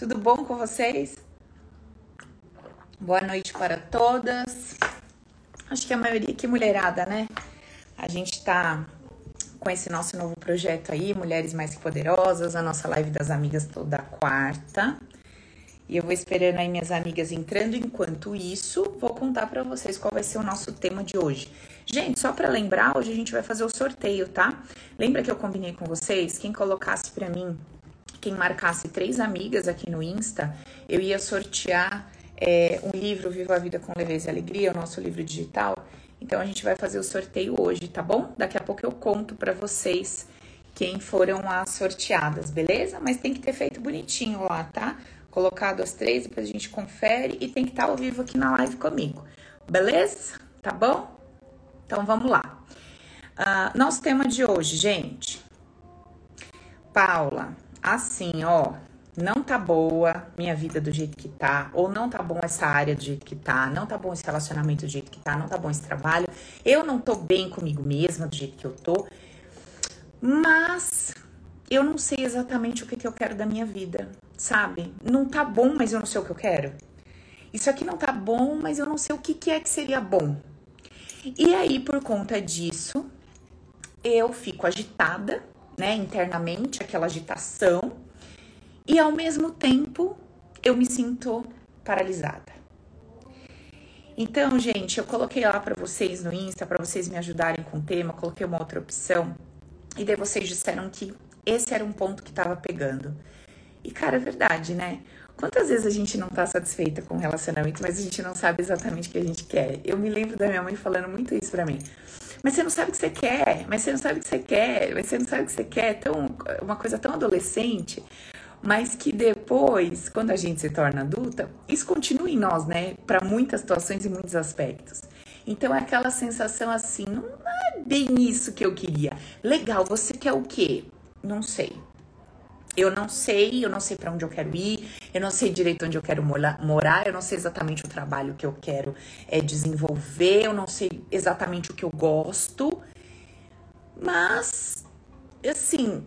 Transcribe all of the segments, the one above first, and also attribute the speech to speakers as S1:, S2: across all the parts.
S1: Tudo bom com vocês? Boa noite para todas. Acho que a maioria aqui é mulherada, né? A gente tá com esse nosso novo projeto aí, Mulheres Mais Poderosas, a nossa live das amigas toda quarta. E eu vou esperando aí minhas amigas entrando. Enquanto isso, vou contar para vocês qual vai ser o nosso tema de hoje. Gente, só para lembrar, hoje a gente vai fazer o sorteio, tá? Lembra que eu combinei com vocês? Quem colocasse para mim quem marcasse três amigas aqui no Insta, eu ia sortear é, um livro Viva a Vida com Leveza e Alegria, o nosso livro digital. Então a gente vai fazer o sorteio hoje, tá bom? Daqui a pouco eu conto para vocês quem foram as sorteadas, beleza? Mas tem que ter feito bonitinho lá, tá? Colocado as três, depois a gente confere e tem que estar tá ao vivo aqui na live comigo, beleza? Tá bom? Então vamos lá. Uh, nosso tema de hoje, gente. Paula, assim, ó, não tá boa minha vida do jeito que tá, ou não tá bom essa área do jeito que tá, não tá bom esse relacionamento do jeito que tá, não tá bom esse trabalho, eu não tô bem comigo mesma do jeito que eu tô, mas eu não sei exatamente o que, que eu quero da minha vida, sabe? Não tá bom, mas eu não sei o que eu quero. Isso aqui não tá bom, mas eu não sei o que, que é que seria bom. E aí, por conta disso, eu fico agitada, né, internamente, aquela agitação, e ao mesmo tempo eu me sinto paralisada. Então, gente, eu coloquei lá para vocês no Insta, para vocês me ajudarem com o tema, coloquei uma outra opção, e daí vocês disseram que esse era um ponto que estava pegando. E, cara, é verdade, né? Quantas vezes a gente não tá satisfeita com o relacionamento, mas a gente não sabe exatamente o que a gente quer? Eu me lembro da minha mãe falando muito isso pra mim. Mas você não sabe o que você quer, mas você não sabe o que você quer, mas você não sabe o que você quer. Tão, uma coisa tão adolescente, mas que depois, quando a gente se torna adulta, isso continua em nós, né? Para muitas situações e muitos aspectos. Então é aquela sensação assim, não é bem isso que eu queria. Legal, você quer o quê? Não sei. Eu não sei, eu não sei para onde eu quero ir, eu não sei direito onde eu quero morar, eu não sei exatamente o trabalho que eu quero é, desenvolver, eu não sei exatamente o que eu gosto, mas assim,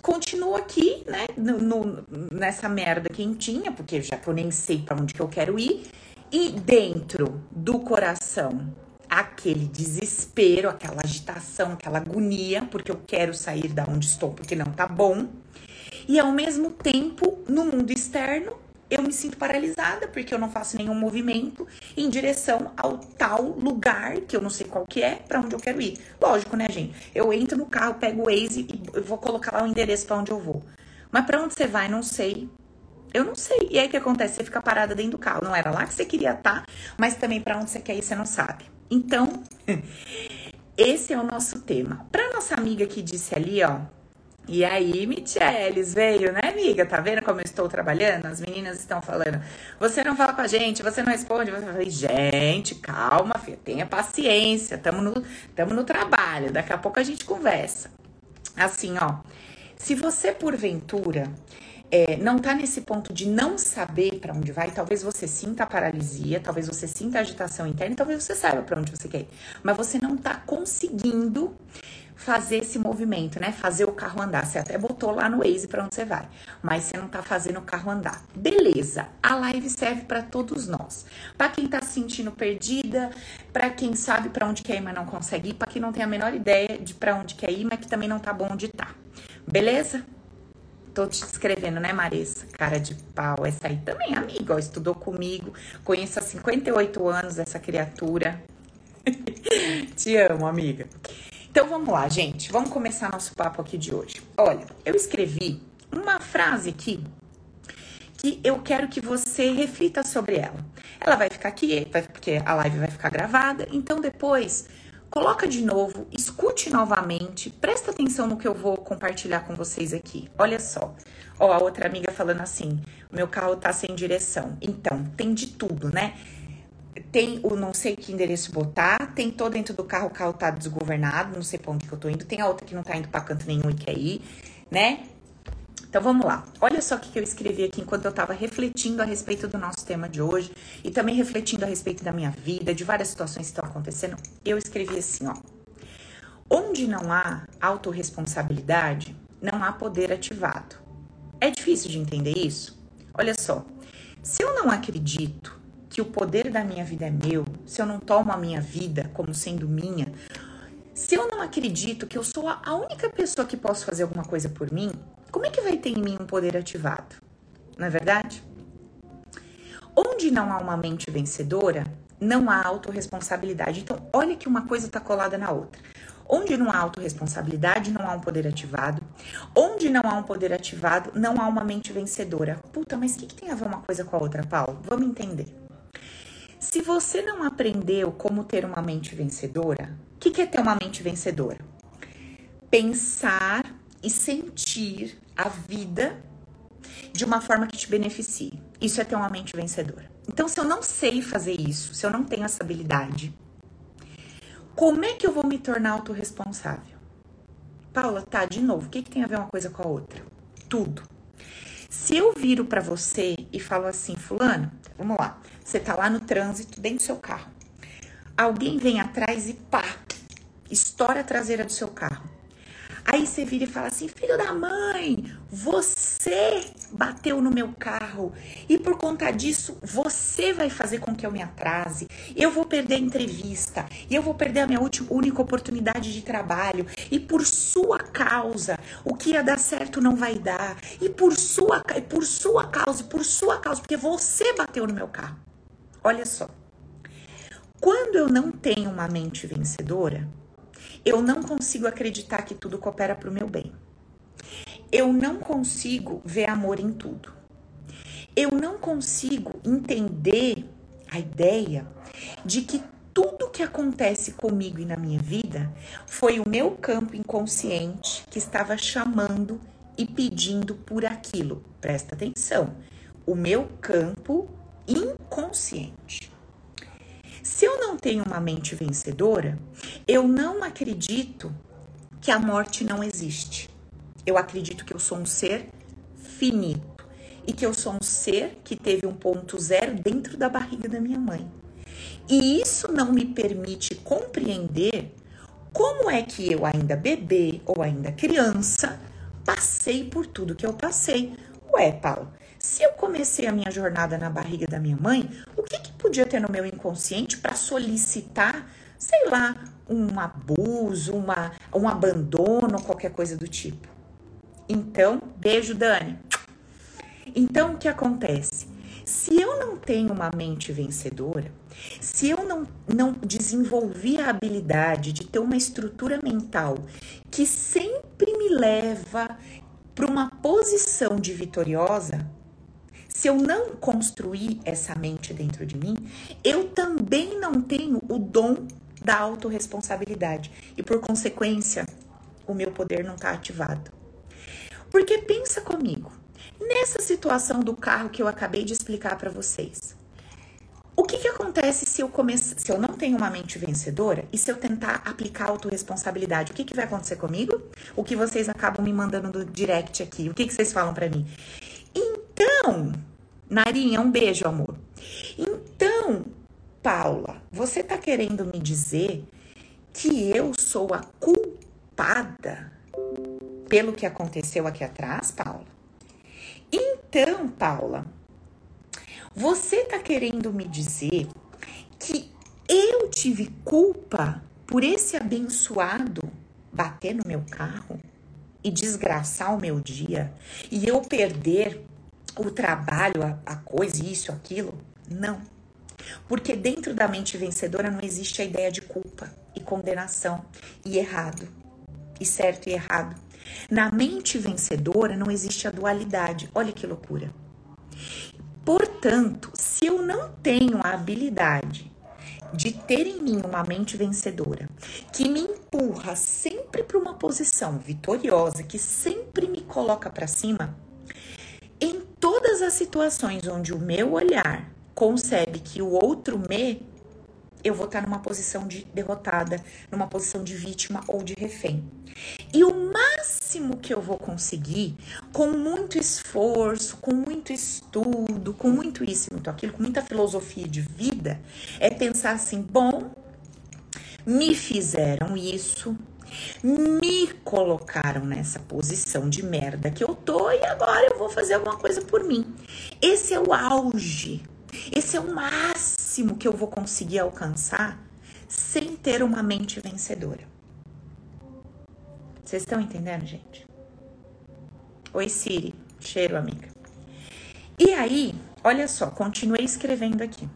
S1: continuo aqui, né, no, no, nessa merda quentinha, porque já que eu nem sei para onde que eu quero ir, e dentro do coração aquele desespero, aquela agitação, aquela agonia, porque eu quero sair da onde estou, porque não tá bom. E ao mesmo tempo, no mundo externo, eu me sinto paralisada porque eu não faço nenhum movimento em direção ao tal lugar que eu não sei qual que é, para onde eu quero ir. Lógico, né, gente? Eu entro no carro, pego o Waze e vou colocar lá o endereço para onde eu vou. Mas para onde você vai, não sei. Eu não sei. E aí o que acontece? Você fica parada dentro do carro. Não era lá que você queria estar, tá, mas também para onde você quer ir, você não sabe. Então, esse é o nosso tema. Para nossa amiga que disse ali, ó, e aí, Micheles veio, né, amiga? Tá vendo como eu estou trabalhando? As meninas estão falando. Você não fala com a gente, você não responde. Você fala, gente, calma, filha, tenha paciência. Tamo no, tamo no trabalho. Daqui a pouco a gente conversa. Assim, ó. Se você, porventura, é, não tá nesse ponto de não saber para onde vai, talvez você sinta paralisia, talvez você sinta agitação interna, talvez você saiba para onde você quer ir, mas você não tá conseguindo fazer esse movimento, né? Fazer o carro andar. Você até botou lá no Waze para onde você vai, mas você não tá fazendo o carro andar. Beleza. A live serve para todos nós. Para quem tá se sentindo perdida, para quem sabe para onde quer ir, mas não consegue ir, para quem não tem a menor ideia de para onde quer ir, mas que também não tá bom onde tá. Beleza? Tô te escrevendo, né, Marissa? Cara de pau. Essa aí também, amiga, ó, estudou comigo. Conheço há 58 anos essa criatura. te amo, amiga. Então vamos lá, gente. Vamos começar nosso papo aqui de hoje. Olha, eu escrevi uma frase aqui que eu quero que você reflita sobre ela. Ela vai ficar aqui, porque a live vai ficar gravada. Então depois coloca de novo, escute novamente, presta atenção no que eu vou compartilhar com vocês aqui. Olha só. Ó, a outra amiga falando assim: meu carro tá sem direção. Então, tem de tudo, né? Tem o não sei que endereço botar, tem todo dentro do carro, o carro tá desgovernado, não sei pra onde que eu tô indo, tem a outra que não tá indo pra canto nenhum e quer ir, né? Então vamos lá. Olha só o que eu escrevi aqui enquanto eu tava refletindo a respeito do nosso tema de hoje e também refletindo a respeito da minha vida, de várias situações que estão acontecendo. Eu escrevi assim, ó. Onde não há autorresponsabilidade, não há poder ativado. É difícil de entender isso? Olha só, se eu não acredito que o poder da minha vida é meu, se eu não tomo a minha vida como sendo minha, se eu não acredito que eu sou a única pessoa que posso fazer alguma coisa por mim, como é que vai ter em mim um poder ativado? Não é verdade? Onde não há uma mente vencedora, não há autorresponsabilidade. Então, olha que uma coisa está colada na outra. Onde não há autorresponsabilidade, não há um poder ativado. Onde não há um poder ativado, não há uma mente vencedora. Puta, mas o que, que tem a ver uma coisa com a outra, Paulo? Vamos entender. Se você não aprendeu como ter uma mente vencedora, o que, que é ter uma mente vencedora? Pensar e sentir a vida de uma forma que te beneficie. Isso é ter uma mente vencedora. Então, se eu não sei fazer isso, se eu não tenho essa habilidade, como é que eu vou me tornar autorresponsável? Paula, tá, de novo, o que, que tem a ver uma coisa com a outra? Tudo. Se eu viro para você e falo assim, fulano, vamos lá, você tá lá no trânsito, dentro do seu carro. Alguém vem atrás e pá, estoura a traseira do seu carro. Aí você vira e fala assim: filho da mãe, você bateu no meu carro e por conta disso você vai fazer com que eu me atrase. Eu vou perder a entrevista e eu vou perder a minha última, única oportunidade de trabalho. E por sua causa, o que ia dar certo não vai dar. E por sua, por sua causa, por sua causa, porque você bateu no meu carro. Olha só. Quando eu não tenho uma mente vencedora, eu não consigo acreditar que tudo coopera para o meu bem. Eu não consigo ver amor em tudo. Eu não consigo entender a ideia de que tudo que acontece comigo e na minha vida foi o meu campo inconsciente que estava chamando e pedindo por aquilo. Presta atenção. O meu campo inconsciente. Se eu não tenho uma mente vencedora, eu não acredito que a morte não existe. Eu acredito que eu sou um ser finito e que eu sou um ser que teve um ponto zero dentro da barriga da minha mãe. E isso não me permite compreender como é que eu, ainda bebê ou ainda criança, passei por tudo que eu passei. Ué, Paulo, se eu comecei a minha jornada na barriga da minha mãe, o que, que podia ter no meu inconsciente para solicitar, sei lá, um abuso, uma, um abandono, qualquer coisa do tipo? Então, beijo, Dani. Então, o que acontece? Se eu não tenho uma mente vencedora, se eu não, não desenvolvi a habilidade de ter uma estrutura mental que sempre me leva para uma posição de vitoriosa, se eu não construir essa mente dentro de mim, eu também não tenho o dom da autorresponsabilidade. E por consequência, o meu poder não está ativado. Porque pensa comigo, nessa situação do carro que eu acabei de explicar para vocês. O que, que acontece se eu começar, se eu não tenho uma mente vencedora e se eu tentar aplicar autorresponsabilidade? O que, que vai acontecer comigo? O que vocês acabam me mandando no direct aqui? O que, que vocês falam para mim? Então, Narinha, um beijo, amor. Então, Paula, você tá querendo me dizer que eu sou a culpada pelo que aconteceu aqui atrás, Paula? Então, Paula, você tá querendo me dizer que eu tive culpa por esse abençoado bater no meu carro e desgraçar o meu dia e eu perder o trabalho, a, a coisa, isso, aquilo. Não. Porque dentro da mente vencedora não existe a ideia de culpa e condenação e errado, e certo e errado. Na mente vencedora não existe a dualidade. Olha que loucura. Portanto, se eu não tenho a habilidade de ter em mim uma mente vencedora, que me empurra sempre para uma posição vitoriosa, que sempre me coloca para cima, as situações onde o meu olhar concebe que o outro me, eu vou estar numa posição de derrotada, numa posição de vítima ou de refém. E o máximo que eu vou conseguir, com muito esforço, com muito estudo, com muito isso muito aquilo, com muita filosofia de vida, é pensar assim: bom, me fizeram isso, me colocaram nessa posição de merda que eu tô e agora eu vou fazer alguma coisa por mim. Esse é o auge, esse é o máximo que eu vou conseguir alcançar sem ter uma mente vencedora. Vocês estão entendendo, gente? Oi, Siri. Cheiro, amiga. E aí, olha só, continuei escrevendo aqui.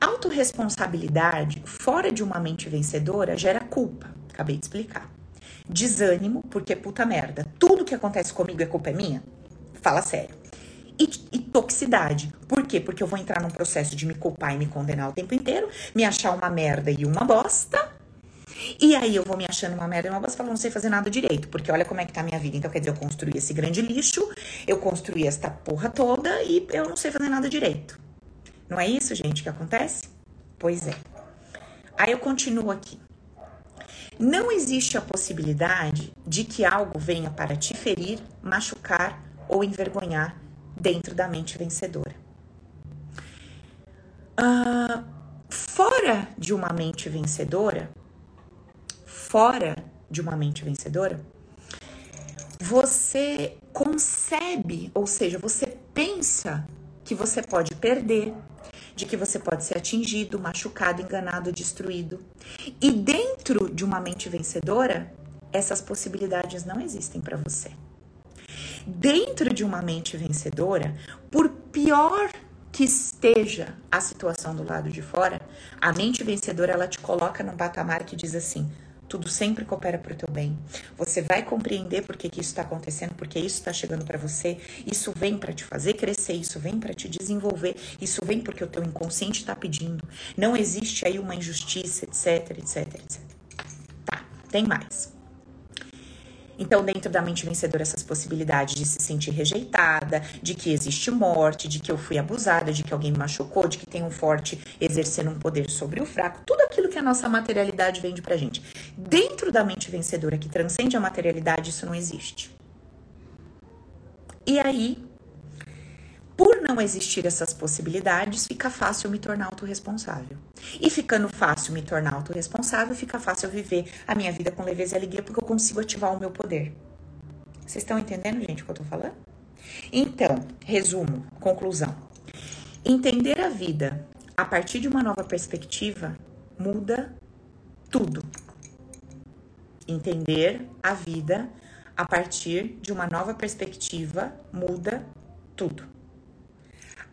S1: Autoresponsabilidade fora de uma mente vencedora gera culpa. Acabei de explicar. Desânimo, porque puta merda. Tudo que acontece comigo é culpa minha? Fala sério. E, e, toxicidade. Por quê? Porque eu vou entrar num processo de me culpar e me condenar o tempo inteiro, me achar uma merda e uma bosta. E aí eu vou me achando uma merda e uma bosta, falando, não sei fazer nada direito, porque olha como é que tá a minha vida. Então, quer dizer, eu construí esse grande lixo, eu construí esta porra toda e eu não sei fazer nada direito. Não é isso, gente, que acontece? Pois é. Aí eu continuo aqui. Não existe a possibilidade de que algo venha para te ferir, machucar ou envergonhar dentro da mente vencedora. Uh, fora de uma mente vencedora, fora de uma mente vencedora, você concebe, ou seja, você pensa que você pode perder, de que você pode ser atingido, machucado, enganado, destruído. E dentro de uma mente vencedora, essas possibilidades não existem para você. Dentro de uma mente vencedora, por pior que esteja a situação do lado de fora, a mente vencedora ela te coloca num patamar que diz assim: tudo sempre coopera para o teu bem. Você vai compreender por que, que isso está acontecendo, porque isso está chegando para você. Isso vem para te fazer crescer, isso vem para te desenvolver, isso vem porque o teu inconsciente está pedindo. Não existe aí uma injustiça, etc, etc, etc. Tá, tem mais. Então, dentro da mente vencedora, essas possibilidades de se sentir rejeitada, de que existe morte, de que eu fui abusada, de que alguém me machucou, de que tem um forte exercendo um poder sobre o fraco, tudo aquilo que a nossa materialidade vende pra gente. Dentro da mente vencedora que transcende a materialidade, isso não existe. E aí, por não existir essas possibilidades, fica fácil me tornar autorresponsável. E ficando fácil me tornar autorresponsável, fica fácil viver a minha vida com leveza e alegria, porque eu consigo ativar o meu poder. Vocês estão entendendo, gente, o que eu tô falando? Então, resumo, conclusão. Entender a vida a partir de uma nova perspectiva muda tudo. Entender a vida a partir de uma nova perspectiva muda tudo.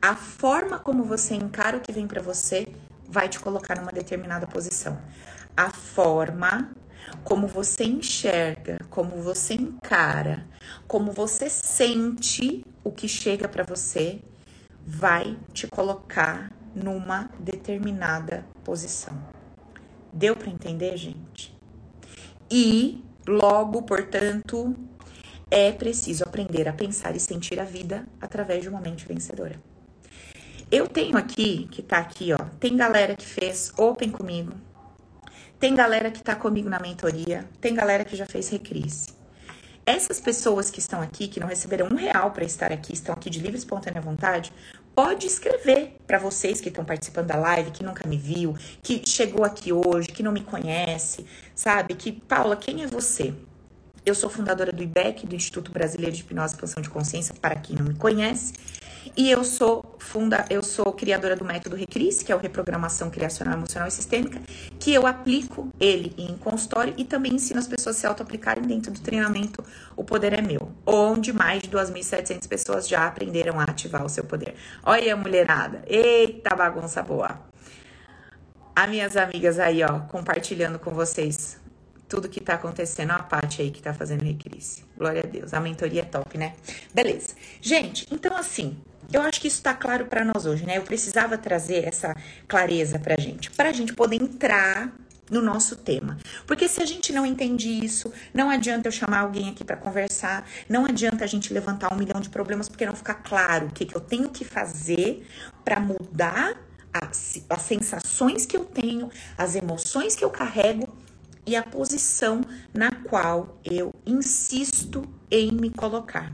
S1: A forma como você encara o que vem para você vai te colocar numa determinada posição. A forma como você enxerga, como você encara, como você sente o que chega para você, vai te colocar numa determinada posição. Deu para entender, gente? E logo, portanto, é preciso aprender a pensar e sentir a vida através de uma mente vencedora. Eu tenho aqui, que tá aqui, ó, tem galera que fez Open comigo, tem galera que tá comigo na mentoria, tem galera que já fez Recrise. Essas pessoas que estão aqui, que não receberam um real para estar aqui, estão aqui de livre espontânea vontade, pode escrever para vocês que estão participando da live, que nunca me viu, que chegou aqui hoje, que não me conhece, sabe? Que, Paula, quem é você? Eu sou fundadora do IBEC, do Instituto Brasileiro de Hipnose e Expansão de Consciência, para quem não me conhece. E eu sou funda, eu sou criadora do método Recris, que é o reprogramação criacional emocional e sistêmica, que eu aplico ele em consultório e também ensino as pessoas a se auto-aplicarem dentro do treinamento O Poder é Meu, onde mais de 2.700 pessoas já aprenderam a ativar o seu poder. Olha, mulherada, eita bagunça boa. As minhas amigas aí, ó, compartilhando com vocês tudo que tá acontecendo. A Paty aí que tá fazendo recrise. Glória a Deus. A mentoria é top, né? Beleza. Gente, então assim, eu acho que isso está claro para nós hoje, né? Eu precisava trazer essa clareza para a gente, para a gente poder entrar no nosso tema. Porque se a gente não entende isso, não adianta eu chamar alguém aqui para conversar, não adianta a gente levantar um milhão de problemas porque não ficar claro o que, que eu tenho que fazer para mudar as, as sensações que eu tenho, as emoções que eu carrego e a posição na qual eu insisto em me colocar.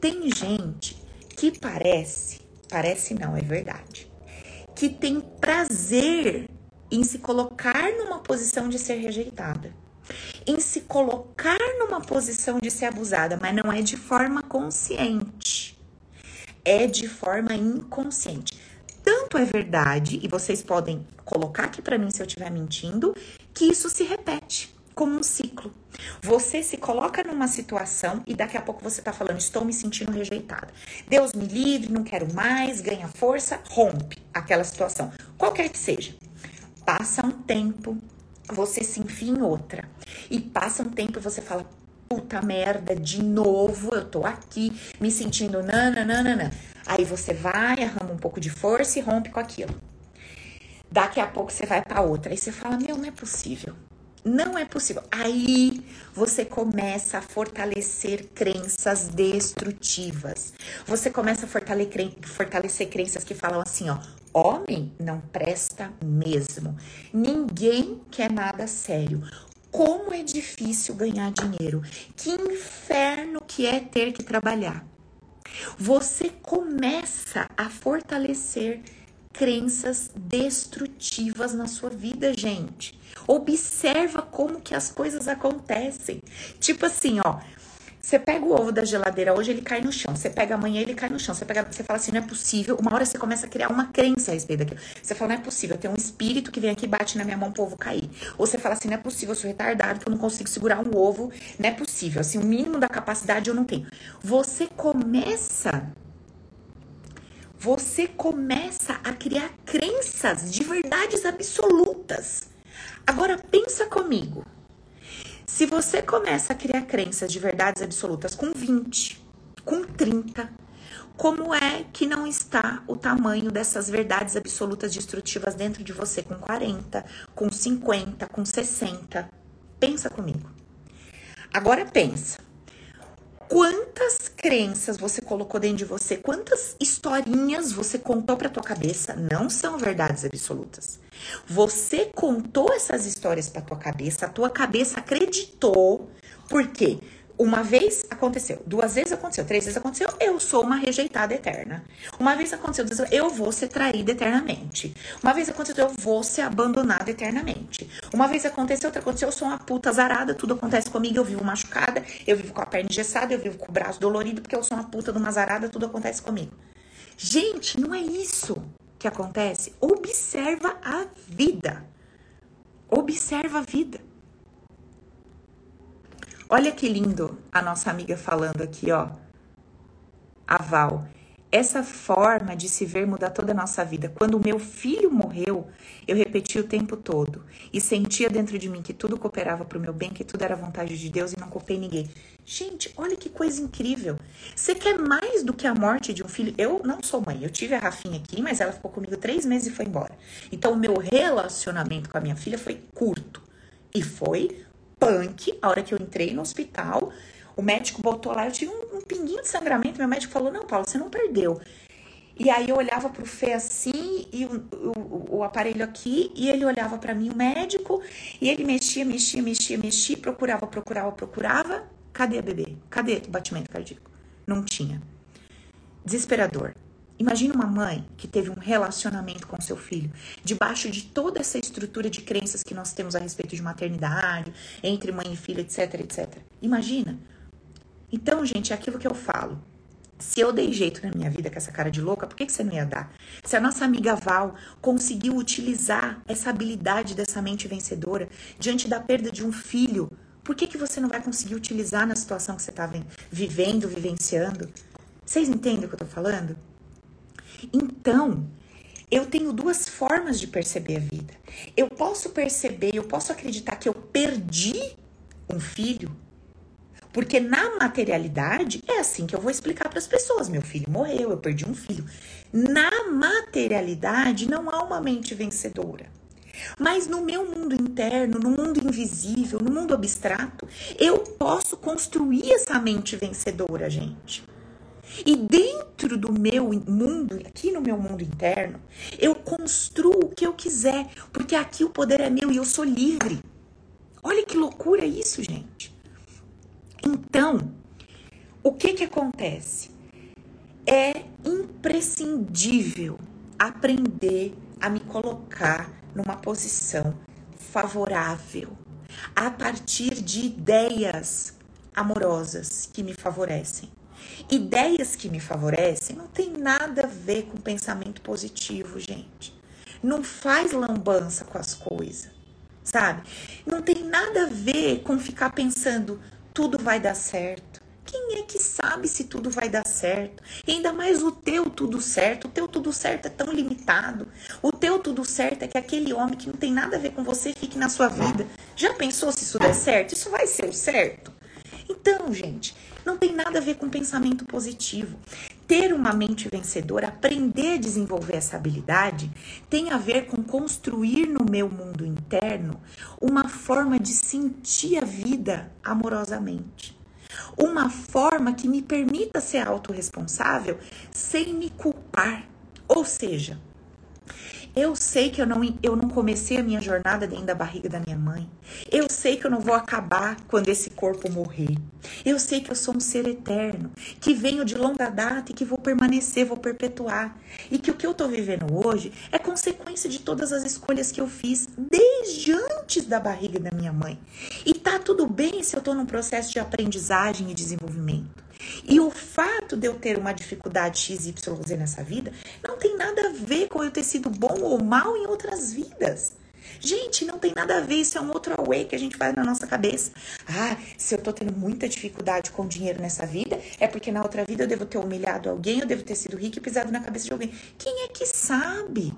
S1: Tem gente que parece, parece não, é verdade, que tem prazer em se colocar numa posição de ser rejeitada, em se colocar numa posição de ser abusada, mas não é de forma consciente, é de forma inconsciente. Tanto é verdade, e vocês podem colocar aqui para mim se eu estiver mentindo, que isso se repete como um ciclo. Você se coloca numa situação e daqui a pouco você tá falando, estou me sentindo rejeitada. Deus me livre, não quero mais, ganha força, rompe aquela situação. Qualquer que seja. Passa um tempo, você se enfia em outra. E passa um tempo e você fala, puta merda, de novo eu tô aqui me sentindo nananana. Aí você vai, arrama um pouco de força e rompe com aquilo. Daqui a pouco você vai para outra. Aí você fala, meu, não é possível. Não é possível. Aí você começa a fortalecer crenças destrutivas. Você começa a fortalecer, fortalecer crenças que falam assim, ó. Homem não presta mesmo. Ninguém quer nada sério. Como é difícil ganhar dinheiro. Que inferno que é ter que trabalhar. Você começa a fortalecer crenças destrutivas na sua vida, gente. Observa como que as coisas acontecem. Tipo assim, ó, você pega o ovo da geladeira hoje, ele cai no chão. Você pega amanhã, ele cai no chão. Você, pega, você fala assim, não é possível. Uma hora você começa a criar uma crença a respeito daquilo. Você fala, não é possível. Tem um espírito que vem aqui e bate na minha mão pro ovo cair. Ou você fala assim, não é possível, eu sou retardado, que eu não consigo segurar um ovo. Não é possível. Assim, o mínimo da capacidade eu não tenho. Você começa você começa a criar crenças de verdades absolutas. Agora pensa comigo. Se você começa a criar crenças de verdades absolutas com 20, com 30, como é que não está o tamanho dessas verdades absolutas destrutivas dentro de você com 40, com 50, com 60? Pensa comigo. Agora pensa quantas crenças você colocou dentro de você, quantas historinhas você contou para tua cabeça, não são verdades absolutas. Você contou essas histórias para tua cabeça, a tua cabeça acreditou. Por quê? Uma vez aconteceu, duas vezes aconteceu, três vezes aconteceu, eu sou uma rejeitada eterna. Uma vez aconteceu, eu vou ser traída eternamente. Uma vez aconteceu, eu vou ser abandonada eternamente. Uma vez aconteceu, outra aconteceu, eu sou uma puta zarada, tudo acontece comigo, eu vivo machucada, eu vivo com a perna engessada, eu vivo com o braço dolorido, porque eu sou uma puta de uma zarada, tudo acontece comigo. Gente, não é isso que acontece. Observa a vida. Observa a vida. Olha que lindo a nossa amiga falando aqui, ó. A Val. Essa forma de se ver muda toda a nossa vida. Quando o meu filho morreu, eu repeti o tempo todo e sentia dentro de mim que tudo cooperava para o meu bem, que tudo era vontade de Deus e não culpei ninguém. Gente, olha que coisa incrível. Você quer mais do que a morte de um filho? Eu não sou mãe, eu tive a Rafinha aqui, mas ela ficou comigo três meses e foi embora. Então, o meu relacionamento com a minha filha foi curto e foi punk. A hora que eu entrei no hospital, o médico botou lá, eu tive um, um pinguinho de sangramento. Meu médico falou: Não, Paulo, você não perdeu. E aí eu olhava pro Fê assim, e o, o, o aparelho aqui, e ele olhava para mim, o médico, e ele mexia, mexia, mexia, mexia, procurava, procurava, procurava. Cadê a bebê? Cadê o batimento cardíaco? Não tinha. Desesperador. Imagina uma mãe que teve um relacionamento com seu filho, debaixo de toda essa estrutura de crenças que nós temos a respeito de maternidade, entre mãe e filho, etc, etc. Imagina. Então, gente, é aquilo que eu falo. Se eu dei jeito na minha vida com essa cara de louca, por que, que você não ia dar? Se a nossa amiga Val conseguiu utilizar essa habilidade dessa mente vencedora diante da perda de um filho, por que, que você não vai conseguir utilizar na situação que você está vivendo, vivenciando? Vocês entendem o que eu estou falando? Então, eu tenho duas formas de perceber a vida. Eu posso perceber, eu posso acreditar que eu perdi um filho, porque na materialidade é assim que eu vou explicar para as pessoas: meu filho morreu, eu perdi um filho. Na materialidade não há uma mente vencedora. Mas no meu mundo interno, no mundo invisível, no mundo abstrato, eu posso construir essa mente vencedora, gente. E dentro do meu mundo, aqui no meu mundo interno, eu construo o que eu quiser, porque aqui o poder é meu e eu sou livre. Olha que loucura isso, gente. Então, o que que acontece? É imprescindível aprender a me colocar numa posição favorável a partir de ideias amorosas que me favorecem. Ideias que me favorecem não tem nada a ver com pensamento positivo, gente. Não faz lambança com as coisas, sabe? Não tem nada a ver com ficar pensando tudo vai dar certo. Quem é que sabe se tudo vai dar certo? E ainda mais o teu tudo certo. O teu tudo certo é tão limitado. O teu tudo certo é que aquele homem que não tem nada a ver com você fique na sua vida. Já pensou se isso der certo? Isso vai ser o certo? Então, gente, não tem nada a ver com pensamento positivo. Ter uma mente vencedora, aprender a desenvolver essa habilidade, tem a ver com construir no meu mundo interno uma forma de sentir a vida amorosamente uma forma que me permita ser autorresponsável sem me culpar. Ou seja, eu sei que eu não, eu não comecei a minha jornada dentro da barriga da minha mãe. Eu sei que eu não vou acabar quando esse corpo morrer. Eu sei que eu sou um ser eterno, que venho de longa data e que vou permanecer, vou perpetuar. E que o que eu tô vivendo hoje é consequência de todas as escolhas que eu fiz desde antes da barriga da minha mãe. E tá tudo bem se eu tô num processo de aprendizagem e desenvolvimento. E o fato de eu ter uma dificuldade XYZ nessa vida não tem nada a ver com eu ter sido bom ou mal em outras vidas. Gente, não tem nada a ver, isso é um outro away que a gente faz na nossa cabeça. Ah, se eu tô tendo muita dificuldade com dinheiro nessa vida, é porque na outra vida eu devo ter humilhado alguém, eu devo ter sido rico e pisado na cabeça de alguém. Quem é que sabe?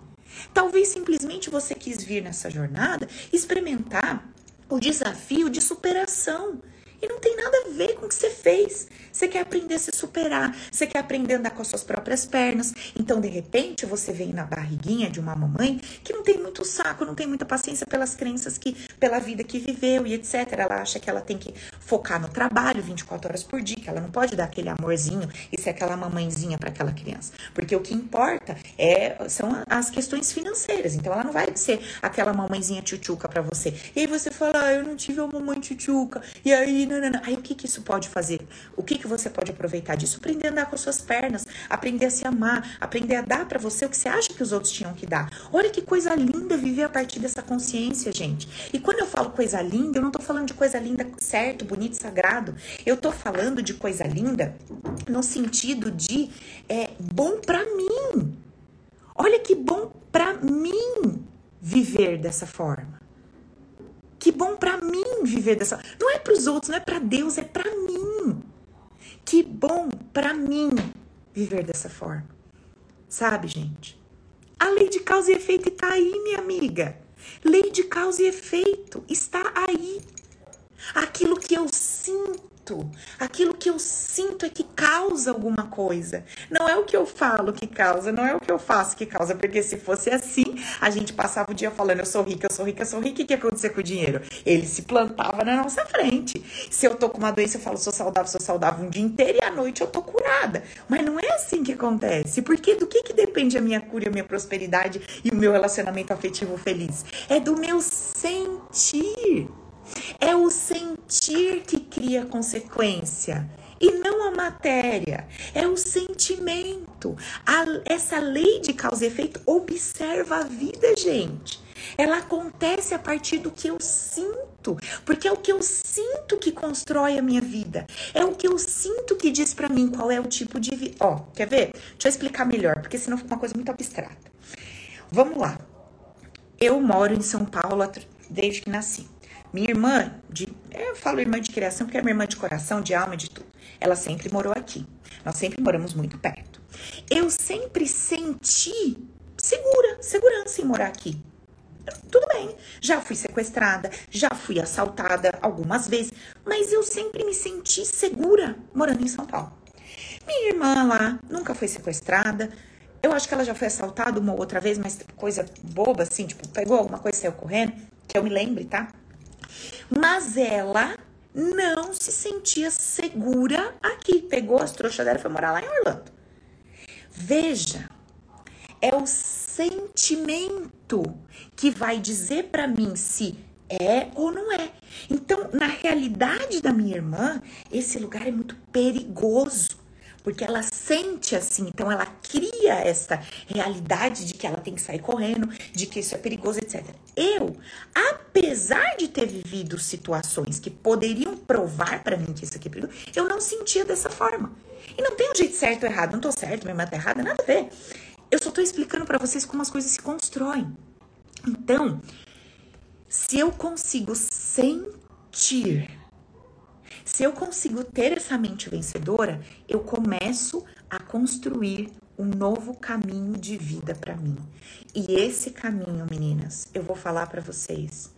S1: Talvez simplesmente você quis vir nessa jornada experimentar o desafio de superação. E não tem nada a ver com o que você fez. Você quer aprender a se superar, você quer aprender a andar com as suas próprias pernas. Então, de repente, você vem na barriguinha de uma mamãe que não tem muito saco, não tem muita paciência pelas crenças que, pela vida que viveu e etc. Ela acha que ela tem que focar no trabalho 24 horas por dia, que ela não pode dar aquele amorzinho e ser aquela mamãezinha para aquela criança. Porque o que importa é são as questões financeiras. Então, ela não vai ser aquela mamãezinha tchutchuca para você. E aí você fala, ah, eu não tive uma mamãe tchutchuca. E aí não. Aí o que, que isso pode fazer? O que, que você pode aproveitar disso? Aprender a andar com as suas pernas, aprender a se amar, aprender a dar para você o que você acha que os outros tinham que dar. Olha que coisa linda viver a partir dessa consciência, gente. E quando eu falo coisa linda, eu não tô falando de coisa linda certo, bonito, sagrado. Eu tô falando de coisa linda no sentido de é, bom para mim. Olha que bom para mim viver dessa forma. Que bom para mim viver dessa. Não é para os outros, não é para Deus, é para mim. Que bom para mim viver dessa forma. Sabe, gente? A lei de causa e efeito está aí, minha amiga. Lei de causa e efeito está aí. Aquilo que eu sinto. Aquilo que eu sinto é que causa alguma coisa. Não é o que eu falo que causa, não é o que eu faço que causa. Porque se fosse assim, a gente passava o dia falando: eu sou rica, eu sou rica, eu sou rica. O que ia acontecer com o dinheiro? Ele se plantava na nossa frente. Se eu tô com uma doença, eu falo: sou saudável, sou saudável um dia inteiro e à noite eu tô curada. Mas não é assim que acontece. Porque do que, que depende a minha cura, a minha prosperidade e o meu relacionamento afetivo feliz? É do meu sentir. É o sentir que cria consequência e não a matéria. É o sentimento. A, essa lei de causa e efeito observa a vida, gente. Ela acontece a partir do que eu sinto, porque é o que eu sinto que constrói a minha vida. É o que eu sinto que diz para mim qual é o tipo de vida. Ó, quer ver? Deixa eu explicar melhor, porque senão fica uma coisa muito abstrata. Vamos lá. Eu moro em São Paulo desde que nasci. Minha irmã, de, eu falo irmã de criação porque é minha irmã de coração, de alma, de tudo. Ela sempre morou aqui. Nós sempre moramos muito perto. Eu sempre senti segura, segurança em morar aqui. Tudo bem, já fui sequestrada, já fui assaltada algumas vezes, mas eu sempre me senti segura morando em São Paulo. Minha irmã lá nunca foi sequestrada. Eu acho que ela já foi assaltada uma ou outra vez, mas coisa boba assim, tipo, pegou alguma coisa e saiu correndo, que eu me lembre, tá? Mas ela não se sentia segura aqui. Pegou as trouxas dela e foi morar lá em Orlando. Veja, é o sentimento que vai dizer para mim se é ou não é. Então, na realidade da minha irmã, esse lugar é muito perigoso. Porque ela sente assim, então ela cria esta realidade de que ela tem que sair correndo, de que isso é perigoso, etc. Eu, apesar de ter vivido situações que poderiam provar para mim que isso aqui é perigoso, eu não sentia dessa forma. E não tem um jeito certo ou errado, não tô certo, minha mãe tá errada, nada a ver. Eu só tô explicando para vocês como as coisas se constroem. Então, se eu consigo sentir se eu consigo ter essa mente vencedora, eu começo a construir um novo caminho de vida para mim. E esse caminho, meninas, eu vou falar para vocês.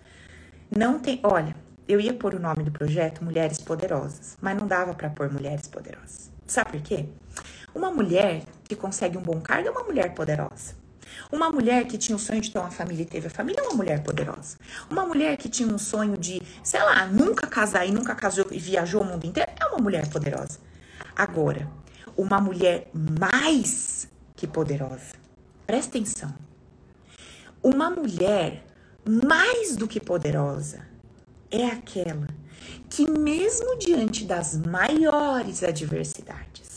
S1: Não tem, olha, eu ia pôr o nome do projeto Mulheres Poderosas, mas não dava para pôr Mulheres Poderosas. Sabe por quê? Uma mulher que consegue um bom cargo é uma mulher poderosa. Uma mulher que tinha o sonho de ter uma família e teve a família é uma mulher poderosa. Uma mulher que tinha um sonho de, sei lá, nunca casar e nunca casou e viajou o mundo inteiro é uma mulher poderosa. Agora, uma mulher mais que poderosa. Presta atenção. Uma mulher mais do que poderosa é aquela que, mesmo diante das maiores adversidades,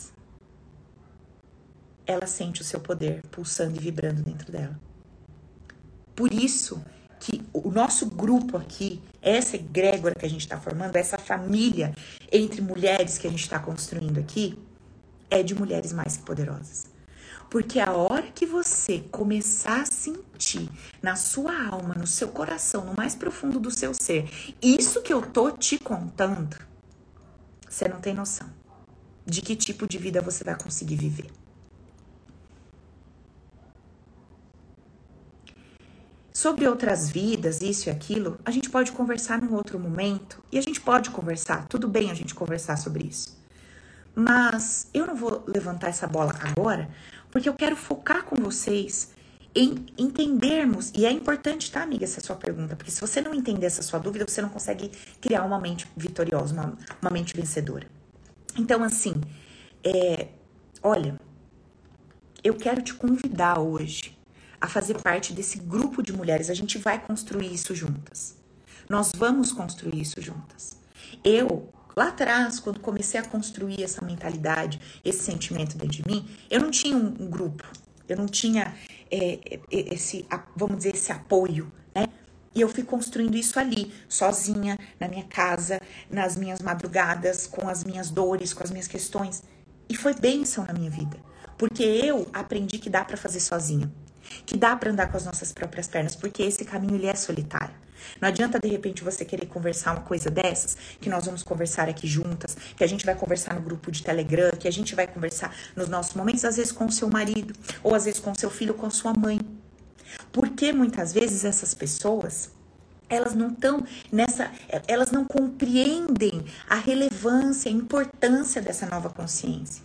S1: ela sente o seu poder pulsando e vibrando dentro dela. Por isso que o nosso grupo aqui, essa egrégora que a gente está formando, essa família entre mulheres que a gente está construindo aqui, é de mulheres mais que poderosas. Porque a hora que você começar a sentir na sua alma, no seu coração, no mais profundo do seu ser, isso que eu tô te contando, você não tem noção de que tipo de vida você vai conseguir viver. Sobre outras vidas, isso e aquilo, a gente pode conversar num outro momento e a gente pode conversar, tudo bem a gente conversar sobre isso. Mas eu não vou levantar essa bola agora, porque eu quero focar com vocês em entendermos, e é importante, tá, amiga, essa sua pergunta, porque se você não entender essa sua dúvida, você não consegue criar uma mente vitoriosa, uma, uma mente vencedora. Então, assim, é, olha, eu quero te convidar hoje a fazer parte desse grupo de mulheres. A gente vai construir isso juntas. Nós vamos construir isso juntas. Eu, lá atrás, quando comecei a construir essa mentalidade, esse sentimento dentro de mim, eu não tinha um, grupo, eu não tinha é, é esse, vamos dizer, esse apoio, né? E eu fui construindo isso ali, sozinha, na minha casa, nas minhas madrugadas, com as minhas dores, com as minhas questões. E foi bênção na minha vida, porque eu aprendi que dá para fazer sozinha que dá para andar com as nossas próprias pernas, porque esse caminho ele é solitário. Não adianta de repente você querer conversar uma coisa dessas, que nós vamos conversar aqui juntas, que a gente vai conversar no grupo de Telegram, que a gente vai conversar nos nossos momentos, às vezes com o seu marido, ou às vezes com seu filho, com sua mãe. Porque muitas vezes essas pessoas elas não estão nessa, elas não compreendem a relevância, a importância dessa nova consciência.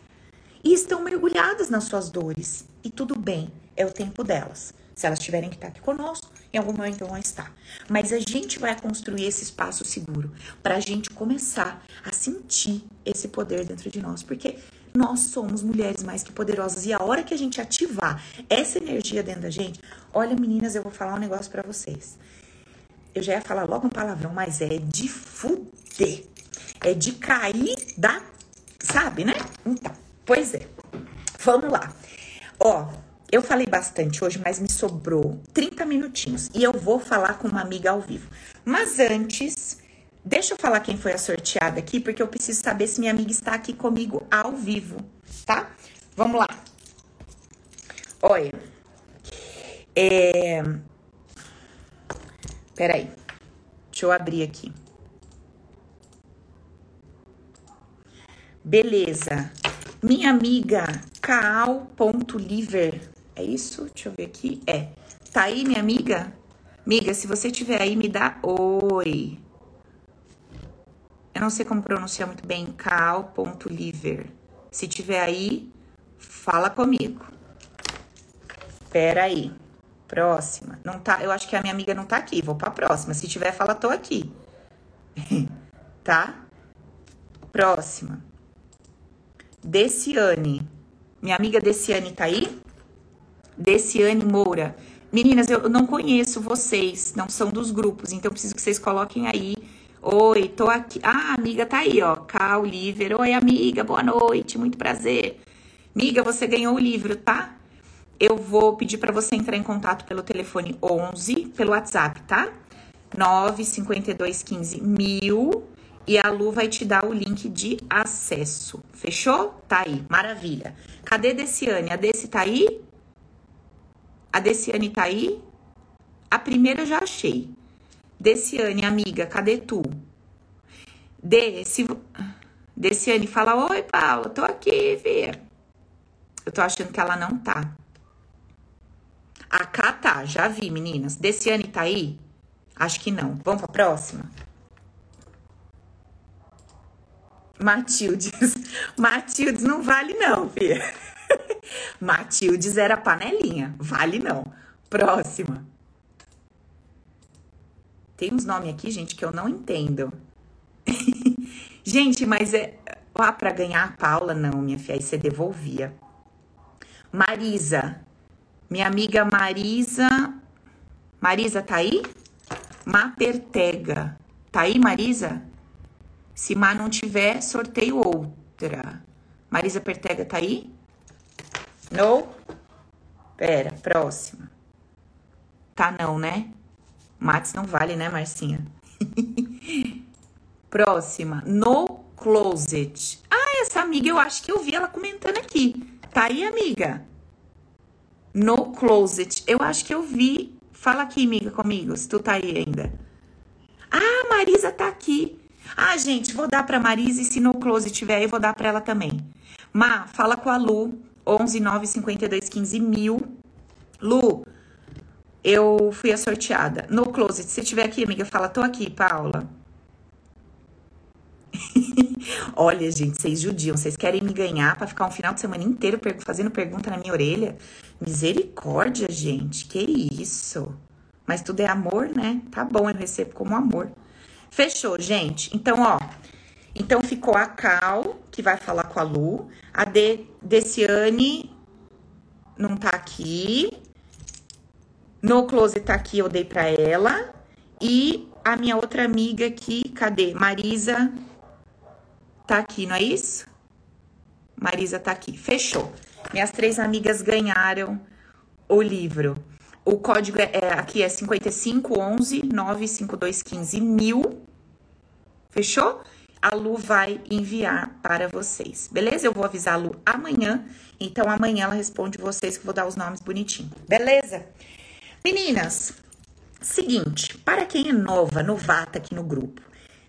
S1: E estão mergulhadas nas suas dores. E tudo bem, é o tempo delas. Se elas tiverem que estar aqui conosco, em algum momento vão estar. Mas a gente vai construir esse espaço seguro para a gente começar a sentir esse poder dentro de nós, porque nós somos mulheres mais que poderosas e a hora que a gente ativar essa energia dentro da gente, olha meninas, eu vou falar um negócio para vocês. Eu já ia falar logo um palavrão, mas é de fuder. É de cair da, sabe, né? Então, pois é. Vamos lá. Ó, eu falei bastante hoje, mas me sobrou 30 minutinhos e eu vou falar com uma amiga ao vivo. Mas antes, deixa eu falar quem foi a sorteada aqui, porque eu preciso saber se minha amiga está aqui comigo ao vivo, tá? Vamos lá. Olha. É... Peraí. Deixa eu abrir aqui. Beleza. Minha amiga Kaal.liver é isso? Deixa eu ver aqui. É. Tá aí, minha amiga? Amiga, se você tiver aí, me dá oi. Eu não sei como pronunciar muito bem. cal.liver. Se tiver aí, fala comigo. Pera aí. Próxima. Não tá, eu acho que a minha amiga não tá aqui. Vou pra próxima. Se tiver, fala tô aqui. tá? Próxima. Deciane. Minha amiga Deciane tá aí? Deciane Moura. Meninas, eu não conheço vocês, não são dos grupos, então preciso que vocês coloquem aí Oi, tô aqui. Ah, amiga tá aí, ó. Cal Oliver. Oi, amiga, boa noite, muito prazer. Amiga, você ganhou o livro, tá? Eu vou pedir para você entrar em contato pelo telefone 11, pelo WhatsApp, tá? 95215 mil e a Lu vai te dar o link de acesso. Fechou? Tá aí, maravilha. Cadê Deciane? A Deci tá aí? A Deciane tá aí? A primeira eu já achei. Deciane, amiga, cadê tu? Deci... Deciane fala: Oi, Paula, tô aqui, Fia. Eu tô achando que ela não tá. A K tá, já vi, meninas. Deciane tá aí? Acho que não. Vamos pra próxima? Matildes. Matildes não vale não, Fia. Matildes era panelinha. Vale não. Próxima. Tem uns nomes aqui, gente, que eu não entendo. gente, mas é. Ah, pra ganhar a Paula, não, minha filha, aí você devolvia. Marisa. Minha amiga Marisa. Marisa tá aí? Mapertega. Tá aí, Marisa? Se Má não tiver, sorteio outra. Marisa Pertega tá aí? Não? Pera, próxima. Tá não, né? Mates não vale, né, Marcinha? próxima. No closet. Ah, essa amiga eu acho que eu vi ela comentando aqui. Tá aí, amiga? No closet. Eu acho que eu vi. Fala aqui, amiga, comigo, se tu tá aí ainda. Ah, Marisa tá aqui. Ah, gente, vou dar pra Marisa e se no close tiver aí, vou dar pra ela também. Ma, fala com a Lu, 11 9 52 15 mil. Lu, eu fui a sorteada. No closet, se tiver aqui, amiga, fala, tô aqui, Paula. Olha, gente, vocês judiam, vocês querem me ganhar para ficar um final de semana inteiro fazendo pergunta na minha orelha? Misericórdia, gente, que isso? Mas tudo é amor, né? Tá bom, eu recebo como amor. Fechou, gente. Então, ó. Então ficou a Cal, que vai falar com a Lu. A De Deciane não tá aqui. No close tá aqui, eu dei pra ela. E a minha outra amiga aqui, cadê? Marisa tá aqui, não é isso? Marisa tá aqui. Fechou. Minhas três amigas ganharam o livro. O código é, é, aqui é 5511 95215 mil. Fechou? A Lu vai enviar para vocês, beleza? Eu vou avisar a Lu amanhã, então amanhã ela responde vocês que vou dar os nomes bonitinho, beleza? Meninas, seguinte, para quem é nova, novata aqui no grupo,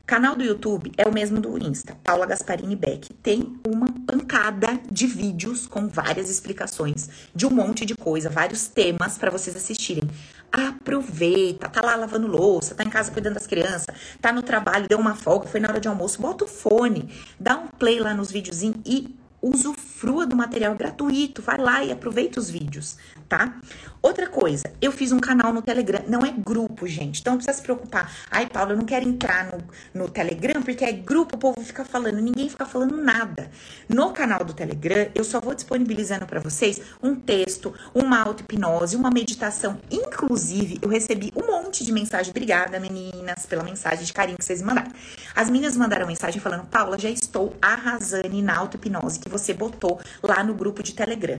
S1: Canal do YouTube é o mesmo do Insta, Paula Gasparini Beck. Tem uma pancada de vídeos com várias explicações de um monte de coisa, vários temas para vocês assistirem. Aproveita, tá lá lavando louça, tá em casa cuidando das crianças, tá no trabalho, deu uma folga, foi na hora de almoço, bota o fone, dá um play lá nos videozinhos e usufrua do material gratuito, vai lá e aproveita os vídeos, tá? Outra coisa, eu fiz um canal no Telegram, não é grupo, gente, então não precisa se preocupar. Ai, Paulo, eu não quero entrar no, no Telegram porque é grupo, o povo fica falando, ninguém fica falando nada. No canal do Telegram, eu só vou disponibilizando para vocês um texto, uma auto-hipnose, uma meditação. Inclusive, eu recebi um monte de mensagem. Obrigada, meninas, pela mensagem de carinho que vocês mandaram. As meninas mandaram mensagem falando, Paula, já estou arrasando na auto-hipnose que você botou lá no grupo de Telegram.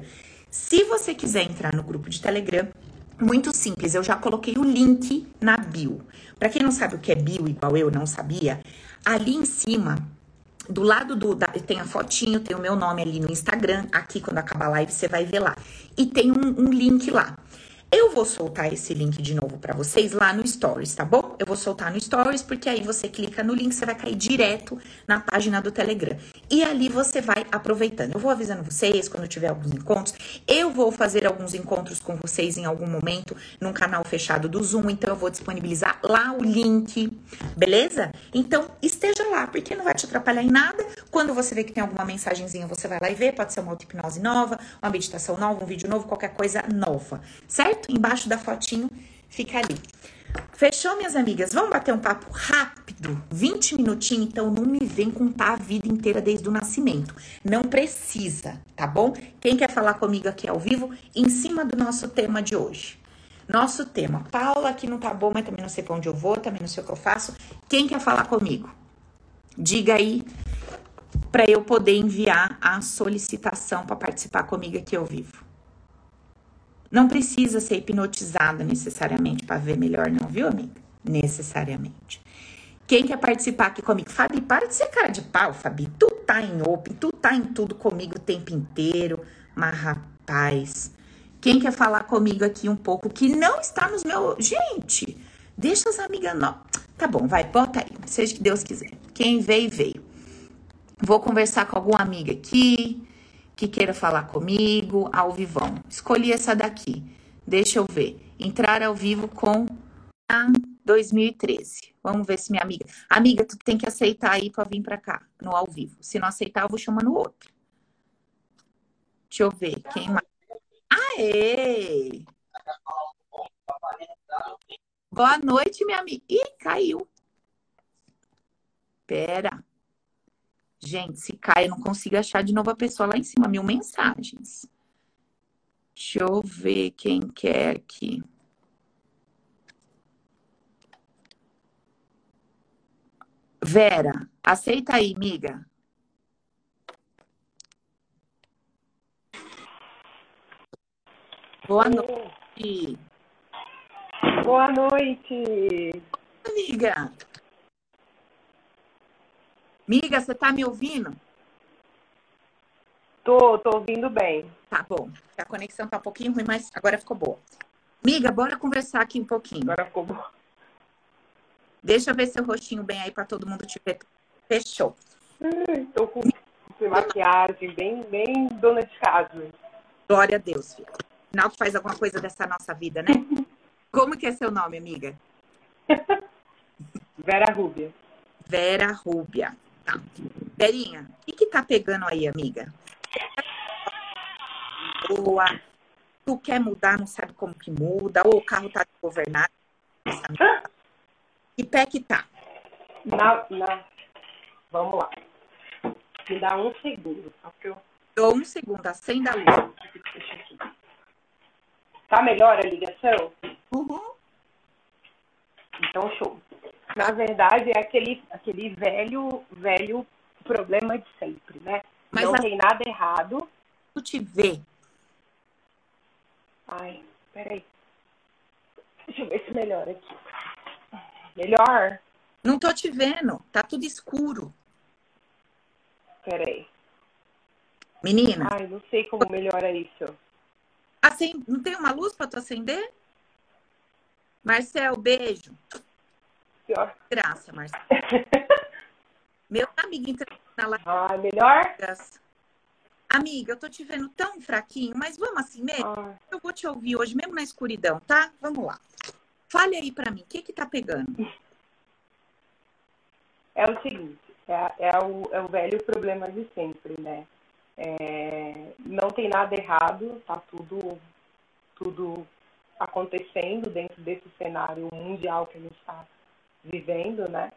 S1: Se você quiser entrar no grupo de Telegram, muito simples, eu já coloquei o link na bio. Para quem não sabe o que é bio, igual eu não sabia, ali em cima, do lado do da, tem a fotinho, tem o meu nome ali no Instagram. Aqui, quando acabar a live, você vai ver lá. E tem um, um link lá. Eu vou soltar esse link de novo para vocês lá no Stories, tá bom? Eu vou soltar no Stories porque aí você clica no link, você vai cair direto na página do Telegram. E ali você vai aproveitando. Eu vou avisando vocês quando tiver alguns encontros. Eu vou fazer alguns encontros com vocês em algum momento num canal fechado do Zoom, então eu vou disponibilizar lá o link, beleza? Então esteja lá, porque não vai te atrapalhar em nada. Quando você vê que tem alguma mensagenzinha, você vai lá e vê, pode ser uma auto-hipnose nova, uma meditação nova, um vídeo novo, qualquer coisa nova, certo? Embaixo da fotinho, fica ali. Fechou, minhas amigas? Vamos bater um papo rápido? 20 minutinhos, então não me vem contar a vida inteira desde o nascimento. Não precisa, tá bom? Quem quer falar comigo aqui ao vivo, em cima do nosso tema de hoje. Nosso tema, Paula, aqui não tá bom, mas também não sei pra onde eu vou, também não sei o que eu faço. Quem quer falar comigo? Diga aí para eu poder enviar a solicitação para participar comigo aqui ao vivo. Não precisa ser hipnotizada necessariamente para ver melhor, não, viu, amiga? Necessariamente. Quem quer participar aqui comigo? Fabi, para de ser cara de pau, Fabi. Tu tá em open, tu tá em tudo comigo o tempo inteiro. Mas, rapaz, quem quer falar comigo aqui um pouco que não está nos meus. Gente, deixa as amigas. Não. Tá bom, vai, bota aí. Seja que Deus quiser. Quem veio, veio. Vou conversar com alguma amiga aqui que queira falar comigo ao vivão. Escolhi essa daqui. Deixa eu ver. Entrar ao vivo com a 2013. Vamos ver se minha amiga. Amiga, tu tem que aceitar aí para vir para cá no ao vivo. Se não aceitar, eu vou chamar no outro. Deixa eu ver quem mais. Aê! Boa noite, minha amiga. Ih, caiu. Pera. Gente, se cai, eu não consigo achar de novo a pessoa lá em cima. Mil mensagens. Deixa eu ver quem quer aqui. Vera, aceita aí, miga. Boa noite.
S2: Boa noite.
S1: Amiga. Miga, você tá me ouvindo?
S2: Tô, tô ouvindo bem.
S1: Tá bom. A conexão tá um pouquinho ruim, mas agora ficou boa. Miga, bora conversar aqui um pouquinho.
S2: Agora ficou boa.
S1: Deixa eu ver seu rostinho bem aí para todo mundo te ver. Fechou.
S2: Hum, tô com maquiagem, bem, bem dona de casa.
S1: Glória a Deus, filho. Final que faz alguma coisa dessa nossa vida, né? Como que é seu nome, amiga?
S2: Vera Rúbia.
S1: Vera Rúbia. Tá. Verinha, o que que tá pegando aí, amiga? Boa. Tu quer mudar, não sabe como que muda, ou o carro tá desgovernado. Que pé que tá?
S2: Na, na... Vamos lá. Me dá um segundo, eu...
S1: Dou um segundo, acenda a luz.
S2: Tá melhor a ligação?
S1: Uhum.
S2: Então, show. Na verdade, é aquele, aquele velho, velho problema de sempre, né?
S1: Mas
S2: Não
S1: a-
S2: tem nada errado.
S1: Tu te vê.
S2: Ai, peraí. Deixa eu ver se melhora aqui. Melhor?
S1: Não tô te vendo. Tá tudo escuro.
S2: Peraí.
S1: Menina,
S2: Ai, não sei como melhora isso.
S1: acen- não tem uma luz pra tu acender? Marcel, beijo.
S2: Pior.
S1: Graça, Marcel. Meu amigo entrou na live.
S2: Ai, melhor?
S1: Amiga, eu tô te vendo tão fraquinho, mas vamos assim mesmo?
S2: Ai,
S1: Eu vou te ouvir hoje, mesmo na escuridão, tá? Vamos lá. Fale aí pra mim, o que que tá pegando?
S2: é o seguinte, é, é o, é o velho problema de sempre, né? É, não tem nada errado, tá tudo, tudo acontecendo dentro desse cenário mundial que a gente está vivendo, né?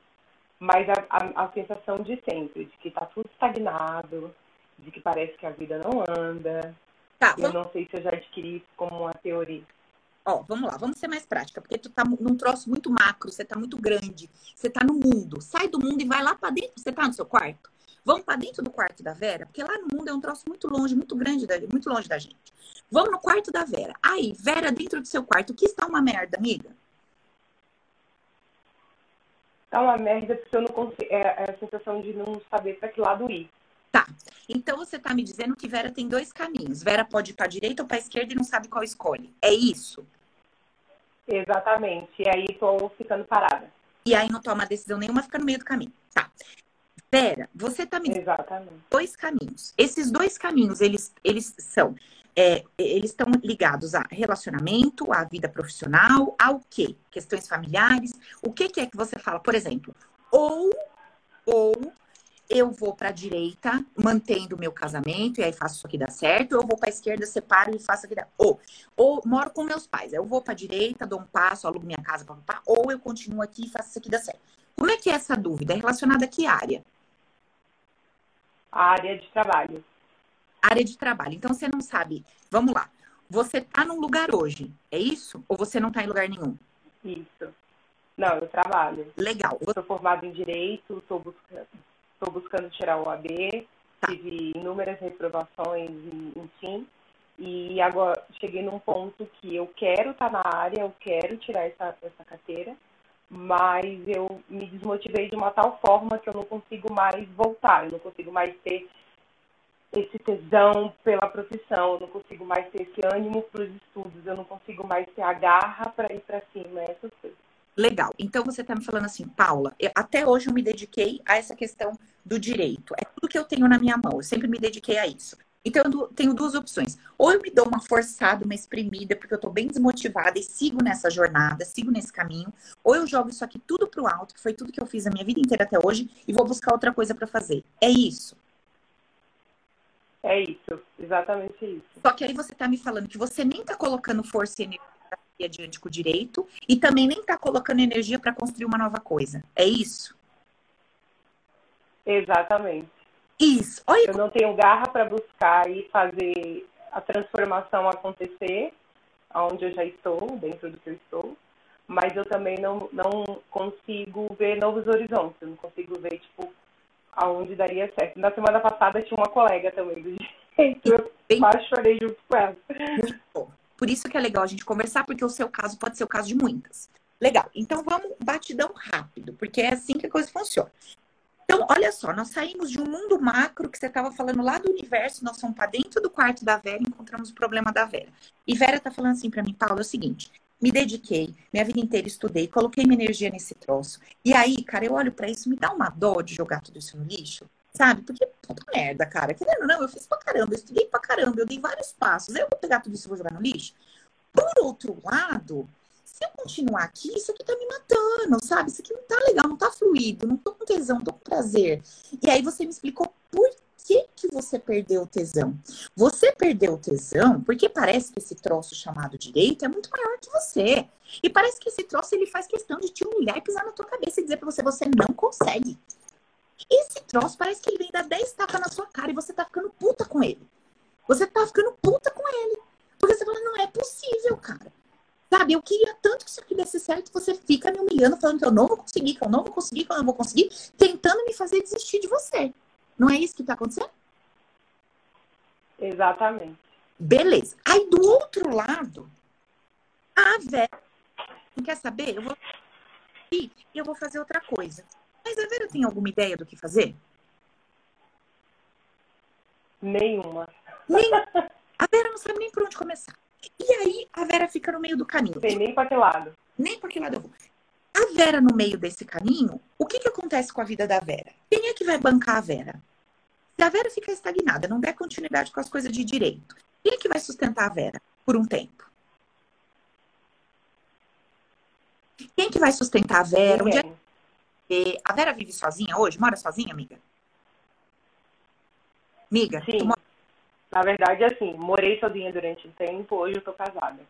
S2: Mas a, a, a sensação de sempre, de que tá tudo estagnado, de que parece que a vida não anda.
S1: Tá,
S2: Eu
S1: vamos,
S2: não sei se eu já adquiri isso como uma teoria.
S1: ó, vamos lá, vamos ser mais prática, porque tu tá num troço muito macro, você tá muito grande, você tá no mundo. Sai do mundo e vai lá pra dentro. Você tá no seu quarto? Vamos pra dentro do quarto da Vera, porque lá no mundo é um troço muito longe, muito grande, da- muito longe da gente. Vamos no quarto da Vera. Aí, Vera, dentro do seu quarto, o que está uma merda, amiga?
S2: Tá uma merda porque eu não consigo. É, é a sensação de não saber para que lado ir.
S1: Então você tá me dizendo que Vera tem dois caminhos. Vera pode ir pra direita ou pra esquerda e não sabe qual escolhe. É isso?
S2: Exatamente. E aí tô ficando parada.
S1: E aí não toma decisão nenhuma, fica no meio do caminho. Tá. Vera, você tá me dizendo
S2: Exatamente.
S1: dois caminhos. Esses dois caminhos, eles, eles são, é, eles estão ligados a relacionamento, à vida profissional, ao quê? Questões familiares. O que, que é que você fala? Por exemplo, ou, ou eu vou para a direita, mantendo o meu casamento, e aí faço isso aqui dar certo, ou eu vou para a esquerda, separo e faço aqui dar. Ou, ou moro com meus pais, eu vou para a direita, dou um passo, alugo minha casa, papapá, ou eu continuo aqui e faço isso aqui dar certo. Como é que é essa dúvida? É relacionada a que área?
S2: A área de trabalho.
S1: Área de trabalho. Então você não sabe, vamos lá, Você tá num lugar hoje, é isso? Ou você não tá em lugar nenhum?
S2: Isso. Não, eu trabalho.
S1: Legal.
S2: Eu sou formada em Direito, estou buscando, tô buscando tirar o AB, tá. tive inúmeras reprovações, enfim. E agora cheguei num ponto que eu quero estar tá na área, eu quero tirar essa, essa carteira, mas eu me desmotivei de uma tal forma que eu não consigo mais voltar, eu não consigo mais ter esse tesão pela profissão, eu não consigo mais ter esse ânimo para os estudos, eu não consigo mais ter a garra para ir para cima, essas coisas.
S1: Legal. Então você está me falando assim, Paula, eu, até hoje eu me dediquei a essa questão do direito. É tudo que eu tenho na minha mão. Eu sempre me dediquei a isso. Então eu tenho duas opções. Ou eu me dou uma forçada, uma espremida, porque eu estou bem desmotivada e sigo nessa jornada, sigo nesse caminho, ou eu jogo isso aqui tudo pro alto, que foi tudo que eu fiz a minha vida inteira até hoje, e vou buscar outra coisa para fazer. É isso.
S2: É isso, exatamente isso.
S1: Só que aí você está me falando que você nem está colocando força e energia adiante com o direito e também nem está colocando energia para construir uma nova coisa. É isso?
S2: Exatamente.
S1: Isso.
S2: Olha... Eu não tenho garra para buscar e fazer a transformação acontecer, onde eu já estou, dentro do que eu estou, mas eu também não, não consigo ver novos horizontes, eu não consigo ver, tipo, aonde daria certo. Na semana passada tinha uma colega também do jeito, eu Bem... quase chorei junto com ela.
S1: Muito bom. Por isso que é legal a gente conversar, porque o seu caso pode ser o caso de muitas. Legal. Então vamos batidão rápido, porque é assim que a coisa funciona. Então, olha só, nós saímos de um mundo macro que você estava falando lá do universo, nós fomos para dentro do quarto da Vera e encontramos o problema da Vera. E Vera tá falando assim para mim, Paulo, é o seguinte: me dediquei, minha vida inteira estudei, coloquei minha energia nesse troço. E aí, cara, eu olho para isso, me dá uma dó de jogar tudo isso no lixo, sabe? Porque puta merda, cara. Querendo ou não, eu fiz pra caramba, eu estudei pra caramba, eu dei vários passos. Eu vou pegar tudo isso e vou jogar no lixo. Por outro lado, se eu continuar aqui, isso aqui tá me matando, sabe? Isso aqui não tá legal, não tá fluido, não tô com tesão, não tô com prazer. E aí você me explicou por que, que você perdeu o tesão? Você perdeu o tesão porque parece que esse troço chamado direito é muito maior que você. E parece que esse troço ele faz questão de te humilhar e pisar na tua cabeça e dizer para você, você não consegue. Esse troço parece que ele vem dar 10 tapas na sua cara e você tá ficando puta com ele. Você tá ficando puta com ele. Porque você fala, não é possível, cara. Sabe, eu queria tanto que isso aqui desse certo, você fica me humilhando, falando que eu não vou conseguir, que eu não vou conseguir, que eu não vou conseguir, tentando me fazer desistir de você. Não é isso que está acontecendo?
S2: Exatamente.
S1: Beleza. Aí do outro lado, a Vera. Quer saber? Eu vou. E eu vou fazer outra coisa. Mas a Vera tem alguma ideia do que fazer?
S2: Nenhuma.
S1: Nem... A Vera não sabe nem por onde começar. E aí a Vera fica no meio do caminho.
S2: Tem nem para que lado.
S1: Nem para que lado eu vou. A Vera no meio desse caminho, o que, que acontece com a vida da Vera? Quem é que vai bancar a Vera? Se a Vera ficar estagnada, não der continuidade com as coisas de direito, quem é que vai sustentar a Vera por um tempo? Quem é que vai sustentar a Vera? Onde é... A Vera vive sozinha hoje? Mora sozinha, amiga? Amiga?
S2: Sim. Mora... Na verdade, assim, morei sozinha durante um tempo, hoje eu tô casada.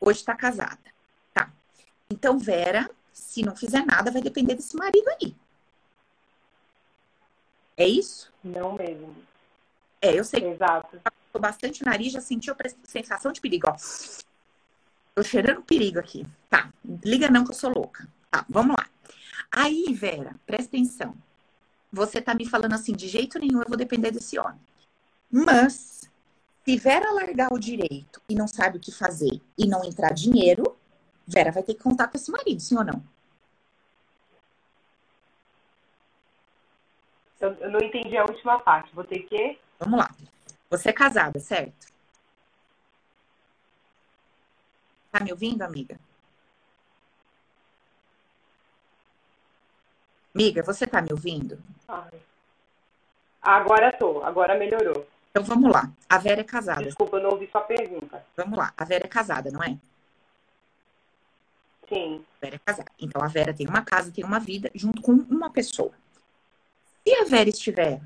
S1: Hoje tá casada. Tá. Então, Vera se não fizer nada, vai depender desse marido aí. É isso?
S2: Não mesmo.
S1: É, eu sei.
S2: Exato.
S1: Tô bastante nariz, já senti a sensação de perigo, ó. Tô cheirando perigo aqui. Tá, liga não que eu sou louca. Tá, vamos lá. Aí, Vera, presta atenção. Você tá me falando assim, de jeito nenhum eu vou depender desse homem. Mas, se Vera largar o direito e não sabe o que fazer e não entrar dinheiro, Vera vai ter que contar com esse marido, sim ou não?
S2: Eu, eu não entendi a última parte. Vou ter que.
S1: Vamos lá. Você é casada, certo? Tá me ouvindo, amiga? Amiga, você tá me ouvindo?
S2: Agora tô, agora melhorou.
S1: Então vamos lá. A Vera é casada.
S2: Desculpa, eu não ouvi sua pergunta.
S1: Vamos lá. A Vera é casada, não é?
S2: Sim.
S1: A Vera é casada. Então a Vera tem uma casa, tem uma vida junto com uma pessoa. Se a Vera estiver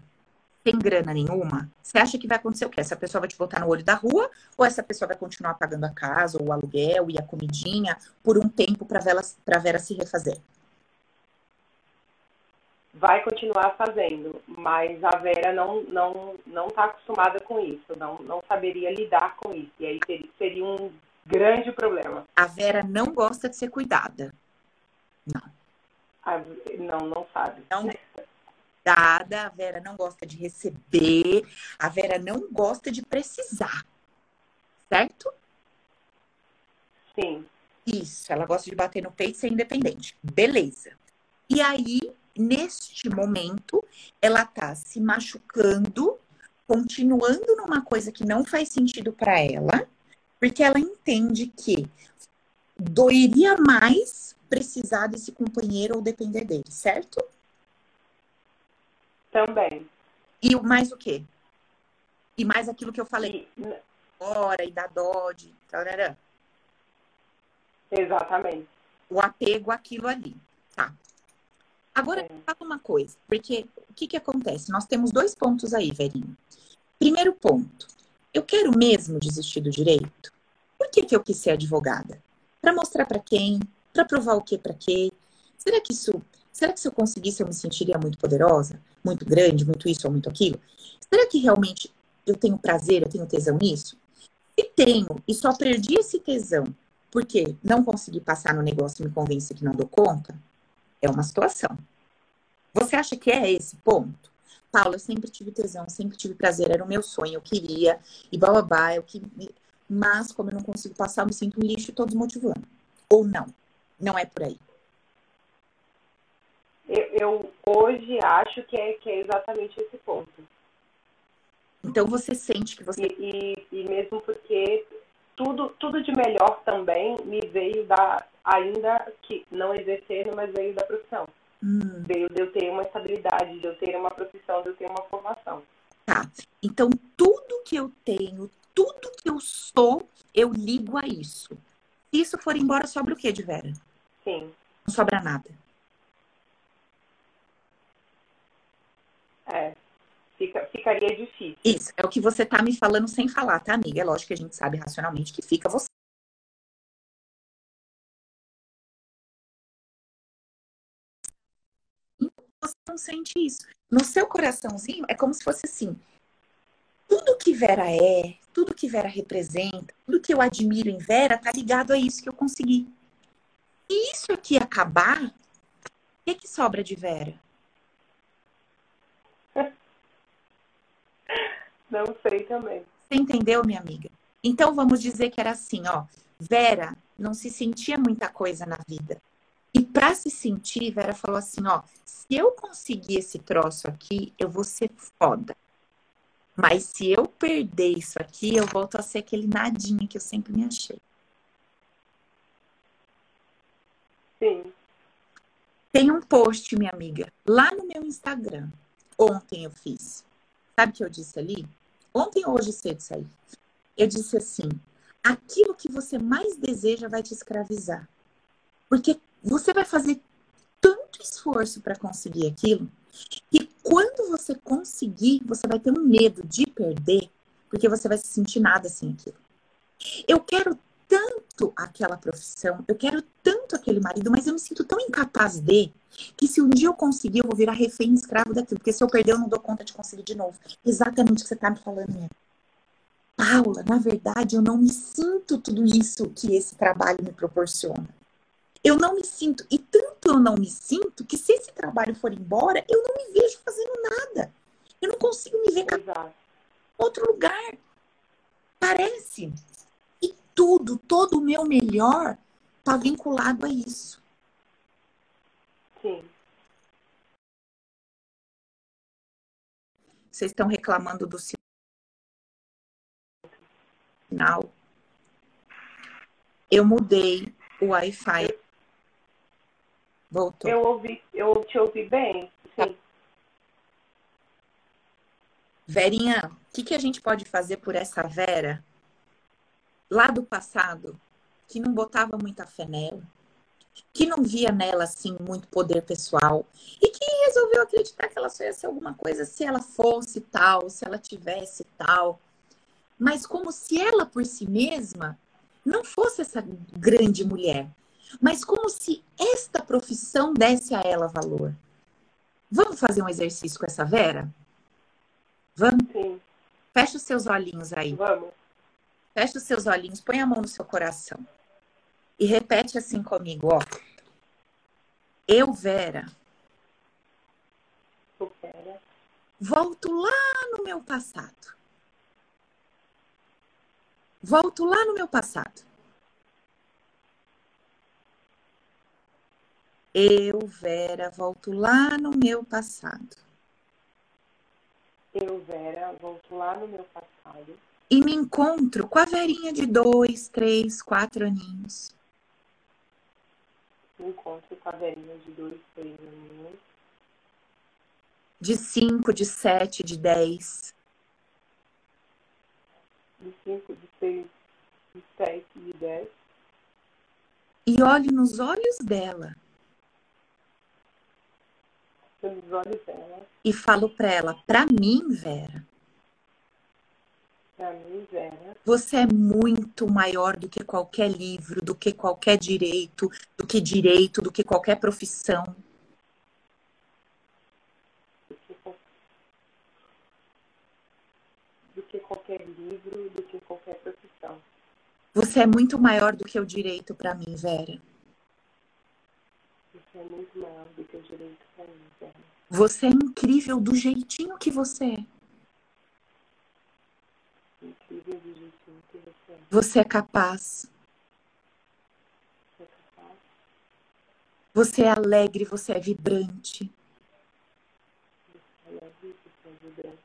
S1: sem grana nenhuma, você acha que vai acontecer o quê? Essa pessoa vai te botar no olho da rua ou essa pessoa vai continuar pagando a casa, ou o aluguel e a comidinha por um tempo para Vera, Vera se refazer?
S2: vai continuar fazendo, mas a Vera não não não está acostumada com isso, não não saberia lidar com isso e aí seria, seria um grande problema.
S1: A Vera não gosta de ser cuidada. Não.
S2: A, não, não sabe.
S1: Não dada, a Vera não gosta de receber, a Vera não gosta de precisar. Certo?
S2: Sim.
S1: Isso, ela gosta de bater no peito e ser independente. Beleza. E aí, neste momento, ela tá se machucando, continuando numa coisa que não faz sentido para ela, porque ela entende que doeria mais precisar desse companheiro ou depender dele, certo?
S2: Também.
S1: E mais o quê? E mais aquilo que eu falei. E... Hora e da Dodge. Tarará.
S2: Exatamente.
S1: O apego àquilo ali. Tá. Agora, é. fala uma coisa, porque o que, que acontece? Nós temos dois pontos aí, Verinho. Primeiro ponto, eu quero mesmo desistir do direito? Que, eu quis ser advogada? Para mostrar para quem? Para provar o que para quê? Será que isso, será que se eu conseguisse eu me sentiria muito poderosa, muito grande, muito isso ou muito aquilo? Será que realmente eu tenho prazer, eu tenho tesão nisso? Se tenho e só perdi esse tesão porque não consegui passar no negócio e me convence que não dou conta, é uma situação. Você acha que é esse ponto? Paulo, eu sempre tive tesão, sempre tive prazer, era o meu sonho, eu queria, e bababá, eu que... mas como eu não consigo passar, eu me sinto um lixo e tô desmotivando. Ou não, não é por aí.
S2: Eu, eu hoje acho que é, que é exatamente esse ponto.
S1: Então você sente que você.
S2: E, e, e mesmo porque tudo, tudo de melhor também me veio da, ainda que não exercendo, mas veio da profissão. Hum. Veio de eu ter uma estabilidade, de eu ter uma profissão, de eu ter uma formação.
S1: Tá. Então, tudo que eu tenho, tudo que eu sou, eu ligo a isso. Se isso for embora, sobra o que de Vera?
S2: Sim.
S1: Não sobra nada.
S2: É fica, ficaria difícil.
S1: Isso, é o que você tá me falando sem falar, tá, amiga? É lógico que a gente sabe racionalmente que fica você. Você não sente isso. No seu coraçãozinho, é como se fosse assim: tudo que Vera é, tudo que Vera representa, tudo que eu admiro em Vera tá ligado a isso que eu consegui. E isso aqui acabar, o que, que sobra de Vera?
S2: Não sei também.
S1: Você entendeu, minha amiga? Então vamos dizer que era assim, ó. Vera não se sentia muita coisa na vida. E para se sentir, Vera falou assim, ó, se eu conseguir esse troço aqui, eu vou ser foda. Mas se eu perder isso aqui, eu volto a ser aquele nadinha que eu sempre me achei.
S2: Sim.
S1: Tem um post, minha amiga, lá no meu Instagram. Ontem eu fiz. Sabe o que eu disse ali? Ontem ou hoje cedo saí. Eu disse assim: aquilo que você mais deseja vai te escravizar. Porque você vai fazer tanto esforço para conseguir aquilo, que quando você conseguir, você vai ter um medo de perder, porque você vai se sentir nada sem aquilo. Eu quero tanto aquela profissão, eu quero tanto aquele marido, mas eu me sinto tão incapaz de que se um dia eu conseguir, eu vou virar refém escravo daquilo, porque se eu perder, eu não dou conta de conseguir de novo. Exatamente o que você está me falando, minha. Paula, na verdade, eu não me sinto tudo isso que esse trabalho me proporciona. Eu não me sinto, e tanto eu não me sinto, que se esse trabalho for embora, eu não me vejo fazendo nada. Eu não consigo me ver em outro lugar. Parece. E tudo, todo o meu melhor está vinculado a isso.
S2: Sim.
S1: Vocês estão reclamando do sinal. Eu mudei o Wi-Fi. Voltou.
S2: Eu ouvi, eu te ouvi bem. Sim.
S1: Verinha, o que, que a gente pode fazer por essa Vera lá do passado que não botava muita fé nela? que não via nela assim muito poder pessoal e que resolveu acreditar que ela só ia ser alguma coisa se ela fosse tal, se ela tivesse tal. Mas como se ela por si mesma não fosse essa grande mulher, mas como se esta profissão desse a ela valor. Vamos fazer um exercício com essa Vera? Vamos?
S2: Sim.
S1: Fecha os seus olhinhos aí.
S2: Vamos.
S1: Fecha os seus olhinhos, põe a mão no seu coração. E repete assim comigo, ó. Eu, Vera,
S2: Eu quero.
S1: volto lá no meu passado. Volto lá no meu passado. Eu, Vera, volto lá no meu passado.
S2: Eu, Vera, volto lá no meu passado
S1: E me encontro com a Verinha de dois, três, quatro aninhos.
S2: me encontro com a velhinha de dois, três aninhos,
S1: De cinco, de sete, de dez.
S2: de cinco, de seis, de sete, de dez,
S1: E olho nos olhos dela.
S2: Pelos olhos dela,
S1: E falo pra ela, pra mim, Vera,
S2: pra mim, Vera,
S1: você é muito maior do que qualquer livro, do que qualquer direito, do que direito, do que qualquer profissão.
S2: do que, qualquer livro, do que qualquer profissão.
S1: Você é muito maior do que o direito pra mim, Vera.
S2: Isso é muito maior do que o direito pra mim.
S1: Você é incrível do jeitinho que você é.
S2: Incrível do jeitinho que você é.
S1: Você é capaz.
S2: Você é capaz,
S1: Você é alegre, você é vibrante.
S2: você é leve, você é vibrante.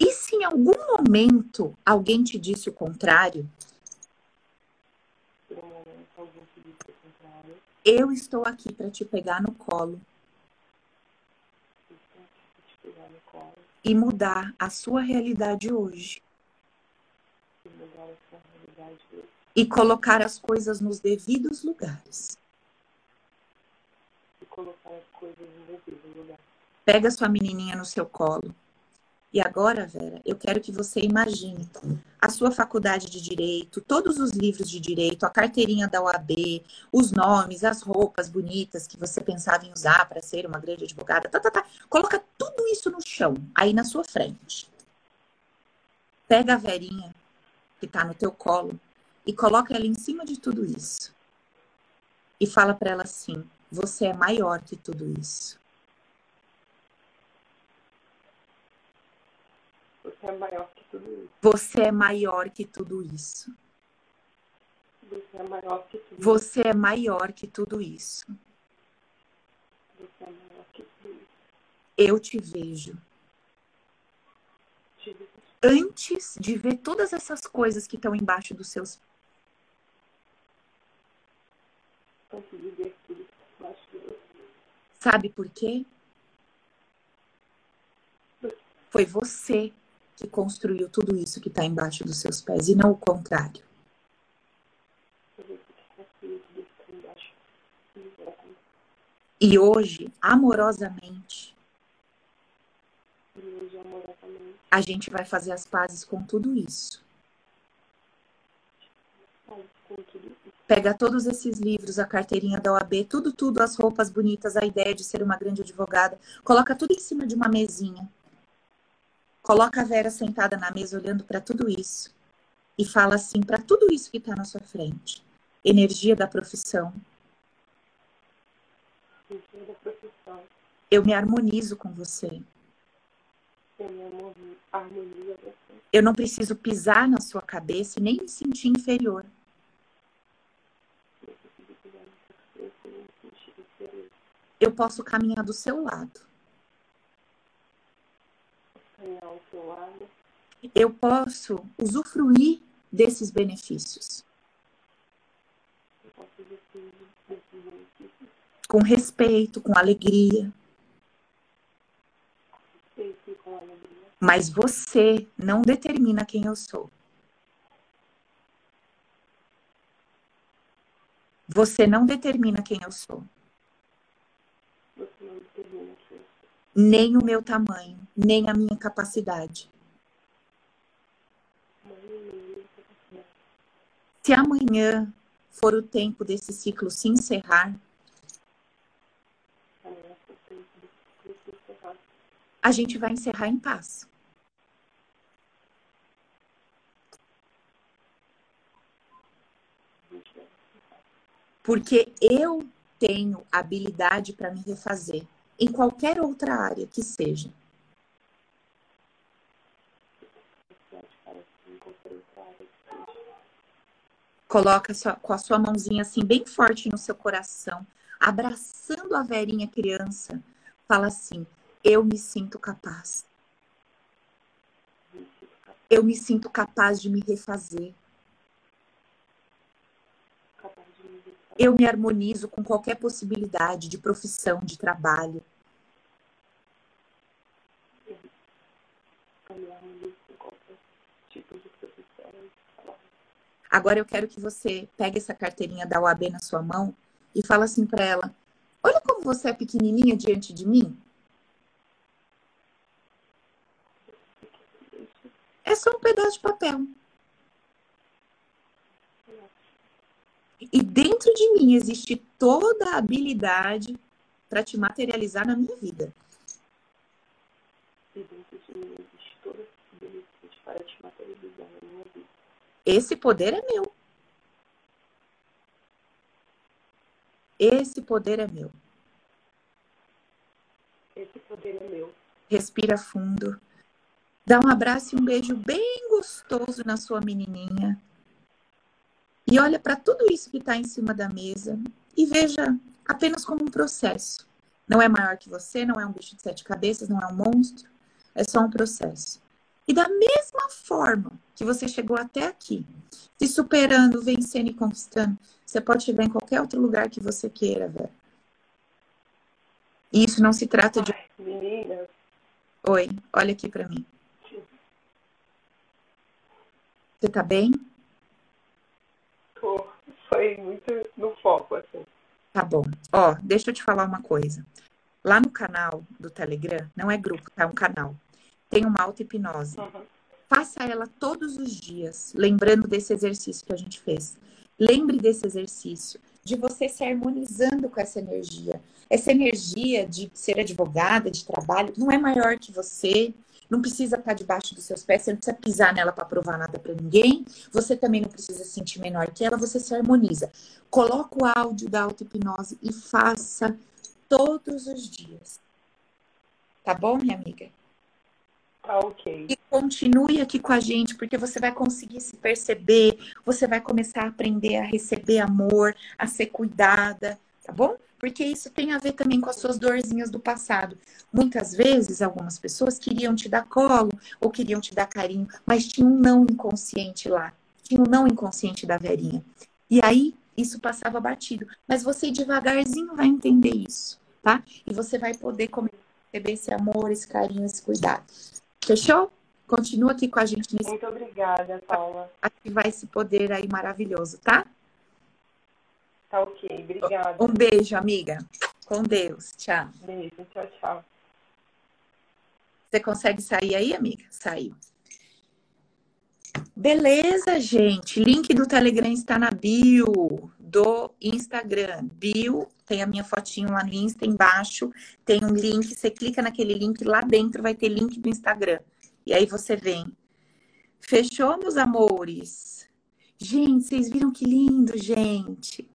S1: E se em algum momento alguém te disse o contrário,
S2: Por um momento, alguém te disse o contrário.
S1: eu estou aqui para te pegar no colo
S2: Eu tenho que te pegar no colo
S1: e mudar a sua realidade hoje.
S2: e
S1: colocar as coisas nos devidos lugares.
S2: E.
S1: Pega sua menininha no seu colo. E agora, Vera, eu quero que você imagine a sua faculdade de direito, todos os livros de direito, a carteirinha da OAB, os nomes, as roupas bonitas que você pensava em usar para ser uma grande advogada, tá, tá, tá. Coloca tudo isso no chão, aí na sua frente. Pega a Verinha que tá no teu colo e coloca ela em cima de tudo isso. E fala para ela assim: você é maior que tudo isso.
S2: Você é maior que tudo isso.
S1: Você é maior que tudo isso.
S2: Você é maior que tudo isso.
S1: Você é maior que tudo isso.
S2: Você é maior que tudo isso.
S1: Eu te vejo.
S2: Te vejo
S1: Antes de ver todas essas coisas que estão embaixo dos seus
S2: antes de ver tudo embaixo de você.
S1: Sabe por quê? Foi você que construiu tudo isso que está embaixo dos seus pés e não o contrário. E hoje, amorosamente, a gente vai fazer as pazes com tudo isso. Pega todos esses livros, a carteirinha da OAB, tudo, tudo, as roupas bonitas, a ideia de ser uma grande advogada, coloca tudo em cima de uma mesinha. Coloca a Vera sentada na mesa olhando para tudo isso e fala assim para tudo isso que está na sua frente. Energia da profissão.
S2: Sentido da profissão.
S1: Eu me harmonizo com você.
S2: Eu me harmoni- harmonizo a você.
S1: Eu não preciso pisar na sua cabeça e nem me sentir inferior.
S2: Eu
S1: posso caminhar do seu lado.
S2: Ao seu lado.
S1: Eu posso usufruir desses benefícios
S2: Eu posso decidir desses benefícios.
S1: com respeito, com alegria.
S2: Respeito e com alegria.
S1: Mas você não determina quem eu sou. Você não determina quem eu sou.
S2: Você não determina que eu sou.
S1: Nem o meu tamanho, nem a minha capacidade. Se amanhã for o tempo desse ciclo se encerrar, a gente vai encerrar em paz. Porque eu tenho habilidade para me refazer em qualquer outra área que seja. Coloca sua, com a sua mãozinha assim bem forte no seu coração, abraçando a verinha criança. Fala assim: Eu me sinto capaz. Eu me sinto capaz de me refazer. Eu me harmonizo com qualquer possibilidade de profissão, de trabalho. Agora eu quero que você pegue essa carteirinha da UAB na sua mão e fala assim para ela: Olha como você é pequenininha diante de mim. É só um pedaço de papel. E dentro de mim existe toda a habilidade para te materializar na minha vida. E dentro de mim existe toda a habilidade para te materializar na minha vida. Esse poder é meu. Esse poder é meu.
S2: Esse poder é meu.
S1: Respira fundo. Dá um abraço e um beijo bem gostoso na sua menininha. E olha para tudo isso que está em cima da mesa e veja apenas como um processo. Não é maior que você, não é um bicho de sete cabeças, não é um monstro. É só um processo. E da mesma forma que você chegou até aqui, se superando, vencendo e conquistando, você pode chegar em qualquer outro lugar que você queira, velho. E isso não se trata de.
S2: Menina.
S1: Oi, olha aqui para mim. Você tá bem?
S2: Tô. Foi muito no foco, assim.
S1: Tá bom. Ó, deixa eu te falar uma coisa. Lá no canal do Telegram, não é grupo, tá? É um canal tem uma auto-hipnose. Uhum. Faça ela todos os dias, lembrando desse exercício que a gente fez. Lembre desse exercício, de você se harmonizando com essa energia. Essa energia de ser advogada, de trabalho, não é maior que você, não precisa estar debaixo dos seus pés, você não precisa pisar nela para provar nada para ninguém, você também não precisa se sentir menor que ela, você se harmoniza. Coloca o áudio da auto-hipnose e faça todos os dias. Tá bom, minha amiga?
S2: Ok.
S1: E continue aqui com a gente, porque você vai conseguir se perceber, você vai começar a aprender a receber amor, a ser cuidada, tá bom? Porque isso tem a ver também com as suas dorzinhas do passado. Muitas vezes, algumas pessoas queriam te dar colo ou queriam te dar carinho, mas tinha um não inconsciente lá. Tinha um não inconsciente da Verinha. E aí, isso passava batido. Mas você devagarzinho vai entender isso, tá? E você vai poder receber esse amor, esse carinho, esse cuidado. Fechou? Continua aqui com a gente
S2: nesse. Muito obrigada, Paula.
S1: Ativar esse poder aí maravilhoso, tá?
S2: Tá ok, obrigada.
S1: Um beijo, amiga. Com Deus. Tchau.
S2: Beijo, tchau, tchau.
S1: Você consegue sair aí, amiga? Saiu. Beleza, gente. Link do Telegram está na bio do Instagram. Bio, tem a minha fotinho lá no Insta embaixo, tem um link, você clica naquele link, lá dentro vai ter link do Instagram. E aí você vem. Fechou, meus amores? Gente, vocês viram que lindo, gente?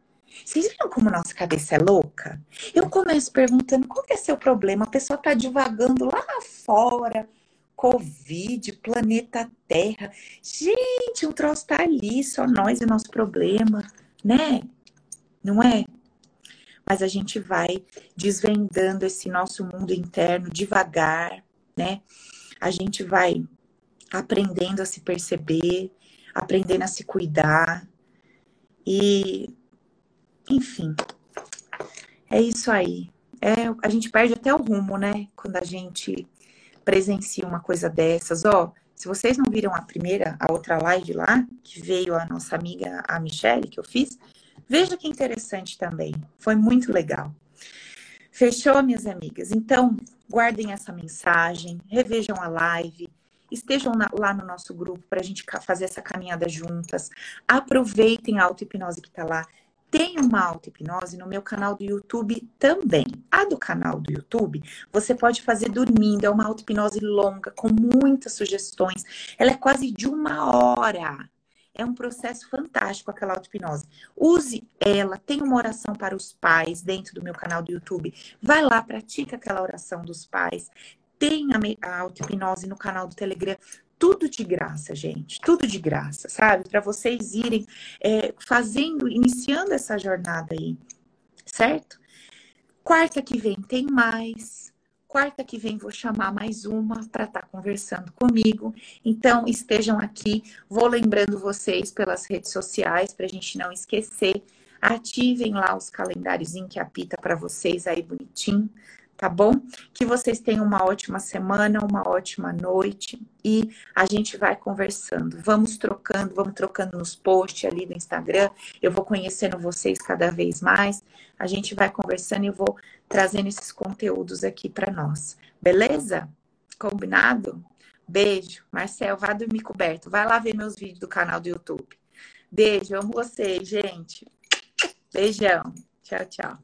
S1: Vocês viram como nossa cabeça é louca? Eu começo perguntando qual que é seu problema. A pessoa tá divagando lá fora. Covid, planeta Terra. Gente, o troço tá ali, só nós e nosso problema né? Não é? Mas a gente vai desvendando esse nosso mundo interno devagar, né? A gente vai aprendendo a se perceber, aprendendo a se cuidar. E, enfim, é isso aí. É, a gente perde até o rumo, né? Quando a gente presencia uma coisa dessas. Ó, se vocês não viram a primeira, a outra live lá, que veio a nossa amiga, a Michelle, que eu fiz, veja que interessante também. Foi muito legal. Fechou, minhas amigas? Então, guardem essa mensagem, revejam a live, estejam na, lá no nosso grupo para a gente fazer essa caminhada juntas. Aproveitem a auto-hipnose que está lá. Tem uma auto-hipnose no meu canal do YouTube também. A do canal do YouTube, você pode fazer dormindo. É uma auto-hipnose longa, com muitas sugestões. Ela é quase de uma hora. É um processo fantástico aquela auto-hipnose. Use ela, tem uma oração para os pais dentro do meu canal do YouTube. Vai lá, pratica aquela oração dos pais. Tem a auto-hipnose no canal do Telegram tudo de graça, gente, tudo de graça, sabe? Para vocês irem é, fazendo, iniciando essa jornada aí, certo? Quarta que vem tem mais. Quarta que vem vou chamar mais uma para estar tá conversando comigo. Então estejam aqui. Vou lembrando vocês pelas redes sociais para a gente não esquecer. Ativem lá os calendários que apita para vocês aí bonitinho, tá bom? Que vocês tenham uma ótima semana, uma ótima noite e a gente vai conversando. Vamos trocando, vamos trocando nos posts ali do Instagram. Eu vou conhecendo vocês cada vez mais. A gente vai conversando e eu vou trazendo esses conteúdos aqui para nós. Beleza? Combinado? Beijo. Marcel, vá dormir coberto. Vai lá ver meus vídeos do canal do YouTube. Beijo, amo vocês, gente. Beijão. Tchau, tchau.